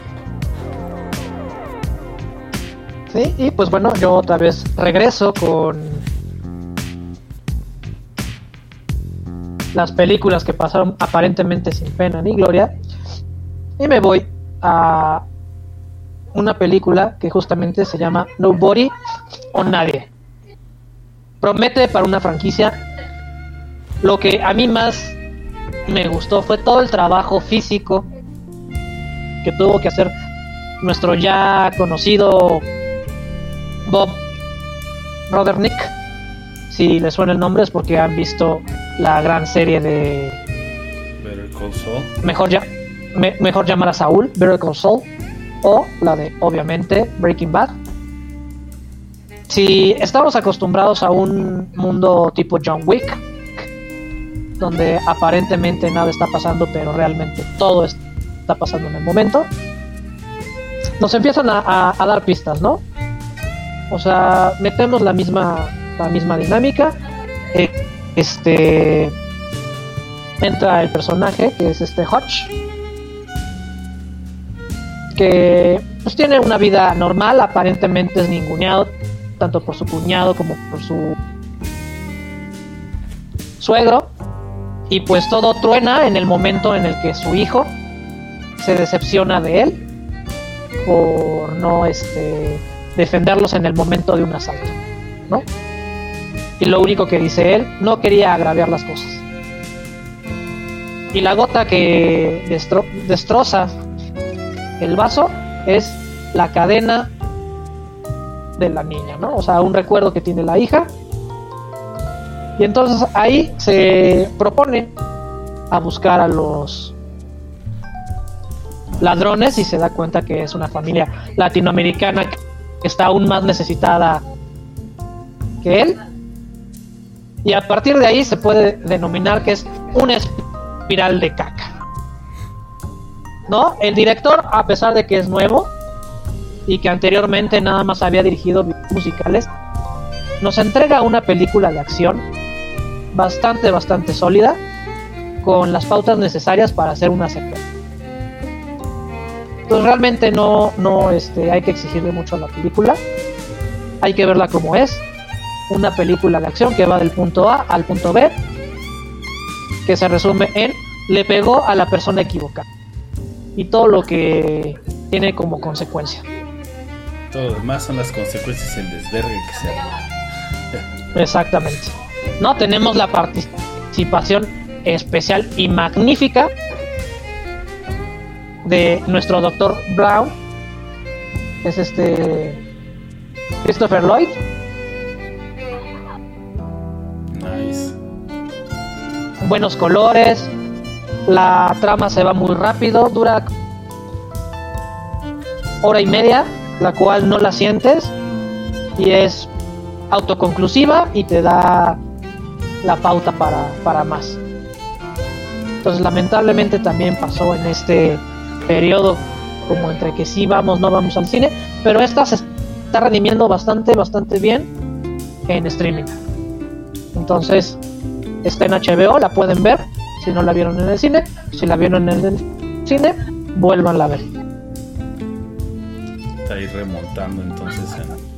Sí, y pues bueno, yo otra vez regreso con las películas que pasaron aparentemente sin pena ni gloria. Y me voy a una película que justamente se llama Nobody o Nadie. Promete para una franquicia. Lo que a mí más me gustó fue todo el trabajo físico que tuvo que hacer nuestro ya conocido Bob Roderick. Si les suena el nombre es porque han visto la gran serie de Better Call Saul. Mejor, ya, me- mejor llamar a Saúl, Better Call Saul, o la de, obviamente, Breaking Bad. Si estamos acostumbrados a un mundo tipo John Wick, donde aparentemente nada está pasando, pero realmente todo está pasando en el momento, nos empiezan a, dar pistas, ¿no? O sea, metemos la misma, la misma dinámica. eh, este entra el personaje que es este Hutch que pues tiene una vida normal aparentemente es ninguneado tanto por su cuñado como por su suegro Y pues todo truena en el momento en el que su hijo se decepciona de él por no este, defenderlos en el momento de un asalto, ¿no? Y lo único que dice él, no quería agraviar las cosas. Y la gota que destro- destroza el vaso es la cadena de la niña, ¿no? O sea, un recuerdo que tiene la hija. Y entonces ahí se propone a buscar a los ladrones y se da cuenta que es una familia latinoamericana que está aún más necesitada que él. Y a partir de ahí se puede denominar que es una espiral de caca. ¿No? El director, a pesar de que es nuevo y que anteriormente nada más había dirigido musicales, nos entrega una película de acción bastante, bastante sólida, con las pautas necesarias para hacer una secuela. Pues realmente no, no este, hay que exigirle mucho a la película. Hay que verla como es. Una película de acción que va del punto A al punto B. Que se resume en le pegó a la persona equivocada. Y todo lo que tiene como consecuencia. Todo lo demás son las consecuencias del desvergue que se arma. Exactamente. No tenemos la participación especial y magnífica de nuestro doctor Brown. Es este Christopher Lloyd. Nice. Buenos colores. La trama se va muy rápido. Dura hora y media, la cual no la sientes. Y es autoconclusiva y te da la pauta para, para más. Entonces lamentablemente también pasó en este periodo como entre que sí vamos, no vamos al cine, pero esta se está redimiendo bastante, bastante bien en streaming. Entonces está en HBO, la pueden ver, si no la vieron en el cine, si la vieron en el cine, vuelvan a ver. Está ahí remontando entonces en,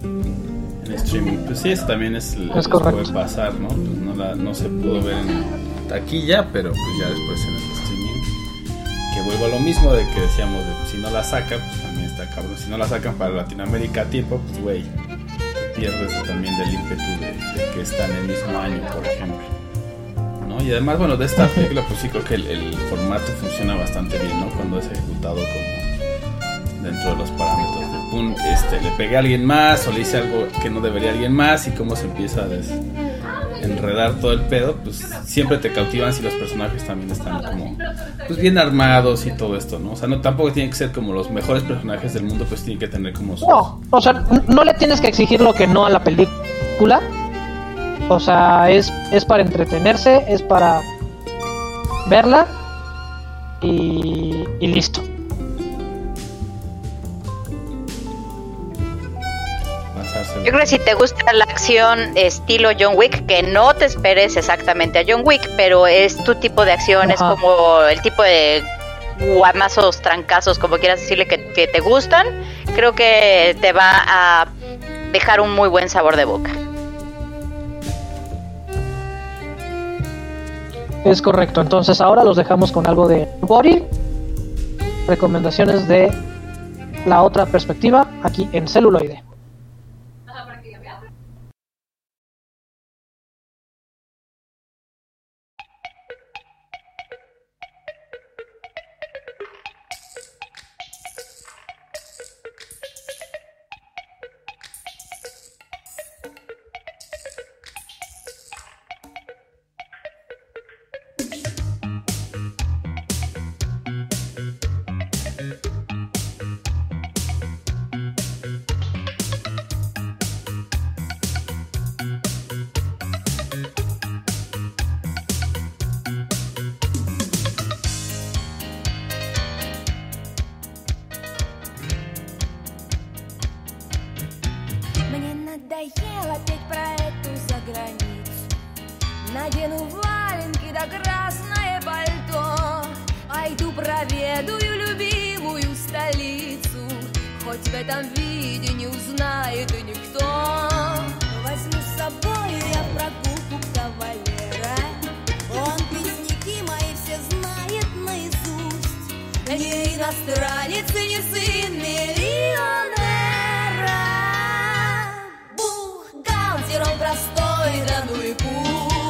streaming. Pues sí, eso también es, lo Es puede pasar, ¿no? Pues no, la- no se pudo ver en taquilla, pero pues ya después en el streaming. Que vuelvo a lo mismo de que decíamos de pues, si no la sacan, pues también está cabrón. Si no la sacan para Latinoamérica a tiempo, pues güey, pierdes también del ímpetu de, de que está en el mismo año, por ejemplo. ¿no? Y además, bueno, de esta película, pues sí creo que el, el formato funciona bastante bien, ¿no? Cuando es ejecutado como dentro de los parámetros este, le pegué a alguien más o le hice algo que no debería a alguien más y cómo se empieza a enredar todo el pedo, pues siempre te cautivan si los personajes también están como pues bien armados y todo esto, ¿no? O sea, no tampoco tienen que ser como los mejores personajes del mundo, pues tienen que tener como sus- No, o sea, no le tienes que exigir lo que no a la película. O sea, es, es para entretenerse, es para verla y listo. Yo creo que si te gusta la acción estilo John Wick, que no te esperes exactamente a John Wick, pero es tu tipo de acción, es como el tipo de guamazos, trancazos, como quieras decirle, que, que te gustan, creo que te va a dejar un muy buen sabor de boca. Es correcto. Entonces ahora los dejamos con algo de Body. Recomendaciones de la otra perspectiva aquí en celuloide. Надоело петь про эту заграницу. Надену валенки да красное пальто а Пойду проведаю любимую столицу. Хоть в этом виде не узнает и никто. Возьму с собой я прогулку кавалера. Он песники мои все знает наизусть. Не иностранец и не сын миллиона простой родной путь.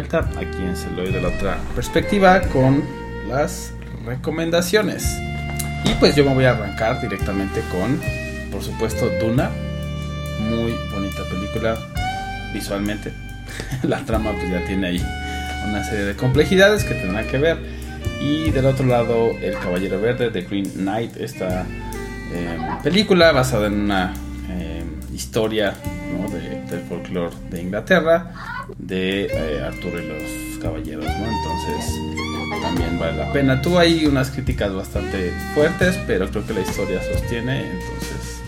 Estamos de vuelta aquí en Celoy de la otra perspectiva con las recomendaciones. Y pues yo me voy a arrancar directamente con, por supuesto, Duna. Muy bonita película visualmente. la trama pues ya tiene ahí una serie de complejidades que tendrán que ver. Y del otro lado, El Caballero Verde de Green Knight, esta eh, película basada en una eh, historia ¿no? de, del folclore de Inglaterra, de eh, Arturo y los Caballeros, ¿no? Entonces también vale la pena. Tuvo ahí unas críticas bastante fuertes, pero creo que la historia sostiene, entonces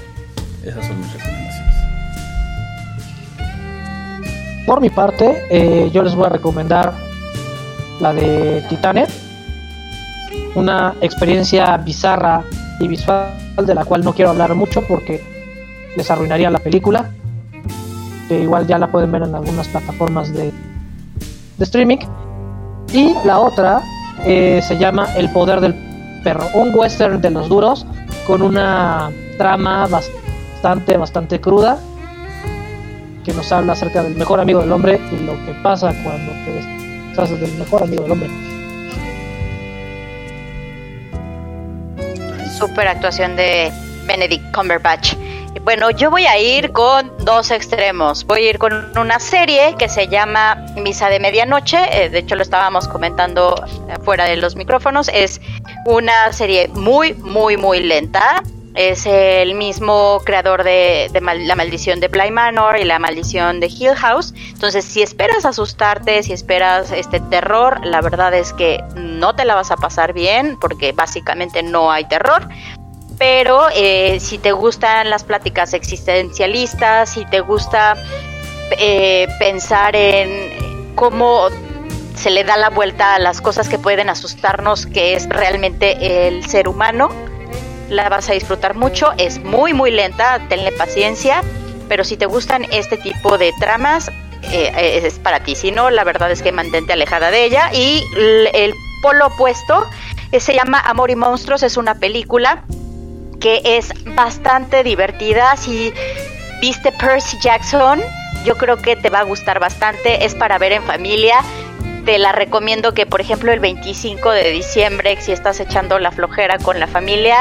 esas son mis recomendaciones. Por mi parte, eh, yo les voy a recomendar la de Titanic, una experiencia bizarra y visual de la cual no quiero hablar mucho porque les arruinaría la película, que igual ya la pueden ver en algunas plataformas de, de streaming. Y la otra eh, se llama El Poder del Perro, un western de los duros con una trama bastante, bastante cruda que nos habla acerca del mejor amigo del hombre y lo que pasa cuando te deshaces del mejor amigo del hombre. Super actuación de Benedict Cumberbatch. Bueno, yo voy a ir con dos extremos. Voy a ir con una serie que se llama Misa de Medianoche. eh, de hecho, lo estábamos comentando eh, fuera de los micrófonos. Es una serie muy, muy, muy lenta. Es el mismo creador de, La Maldición de Bly Manor y La Maldición de Hill House. Entonces, si esperas asustarte, si esperas este terror, la verdad es que no te la vas a pasar bien porque básicamente no hay terror pero eh, si te gustan las pláticas existencialistas, si te gusta eh, pensar en cómo se le da la vuelta a las cosas que pueden asustarnos, que es realmente el ser humano, la vas a disfrutar mucho. Es muy, muy lenta, tenle paciencia, pero si te gustan este tipo de tramas, eh, es para ti. Si no, la verdad es que mantente alejada de ella. Y el polo opuesto eh, se llama Amor y Monstruos, es una película que es bastante divertida. Si viste Percy Jackson, yo creo que te va a gustar bastante. Es para ver en familia. Te la recomiendo que, por ejemplo, el 25 de diciembre, si estás echando la flojera con la familia,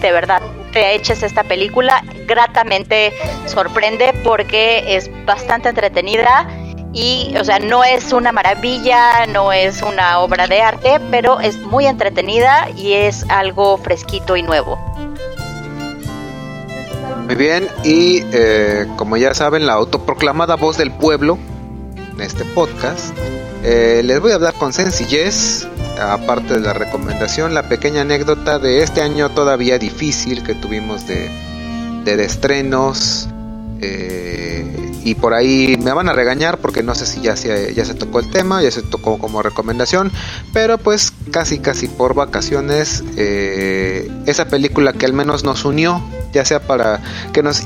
de verdad te eches esta película. Gratamente sorprende porque es bastante entretenida. Y, o sea, no es una maravilla, no es una obra de arte, pero es muy entretenida y es algo fresquito y nuevo. Muy bien, y eh, como ya saben, la autoproclamada voz del pueblo en este podcast, eh, les voy a hablar con sencillez, aparte de la recomendación, la pequeña anécdota de este año todavía difícil que tuvimos de, de, estrenos. eh, y por ahí me van a regañar porque no sé si ya se, ya se tocó el tema, ya se tocó como recomendación, pero pues casi casi por vacaciones eh, esa película que al menos nos unió, ya sea para que nos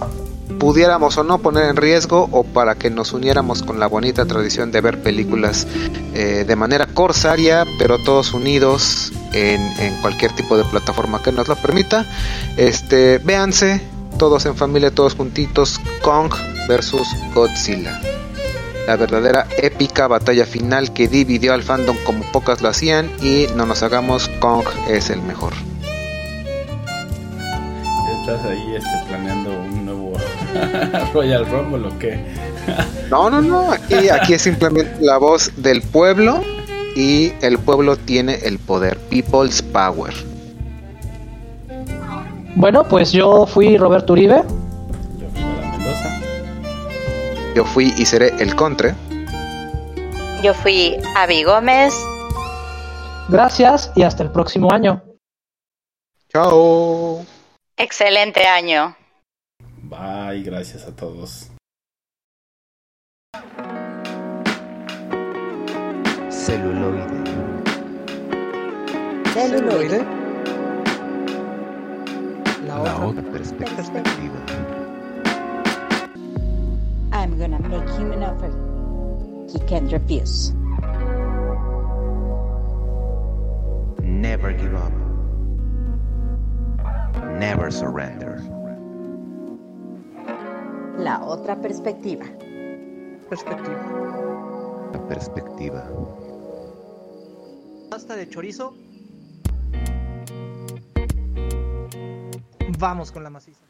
pudiéramos o no poner en riesgo o para que nos uniéramos con la bonita tradición de ver películas eh, de manera corsaria, pero todos unidos en, en cualquier tipo de plataforma que nos lo permita. Este, véanse, todos en familia, todos juntitos, Kong versus Godzilla. La verdadera épica batalla final que dividió al fandom como pocas lo hacían y no nos hagamos, Kong es el mejor. ¿Estás ahí este, planeando un nuevo Royal Rumble o qué? No, no, no, aquí, aquí es simplemente la voz del pueblo y el pueblo tiene el poder, People's Power. Bueno, pues yo fui Roberto Uribe. Yo fui a Mendoza. Yo fui y seré el contre. Yo fui Avi Gómez. Gracias y hasta el próximo año. Chao. Excelente año. Bye, gracias a todos. Celuloide. Celuloide. La otra perspectiva. I'm gonna make him an offer he can't refuse. Never give up. Never surrender. La otra perspectiva. La perspectiva. Pasta de chorizo. Vamos con la maciza.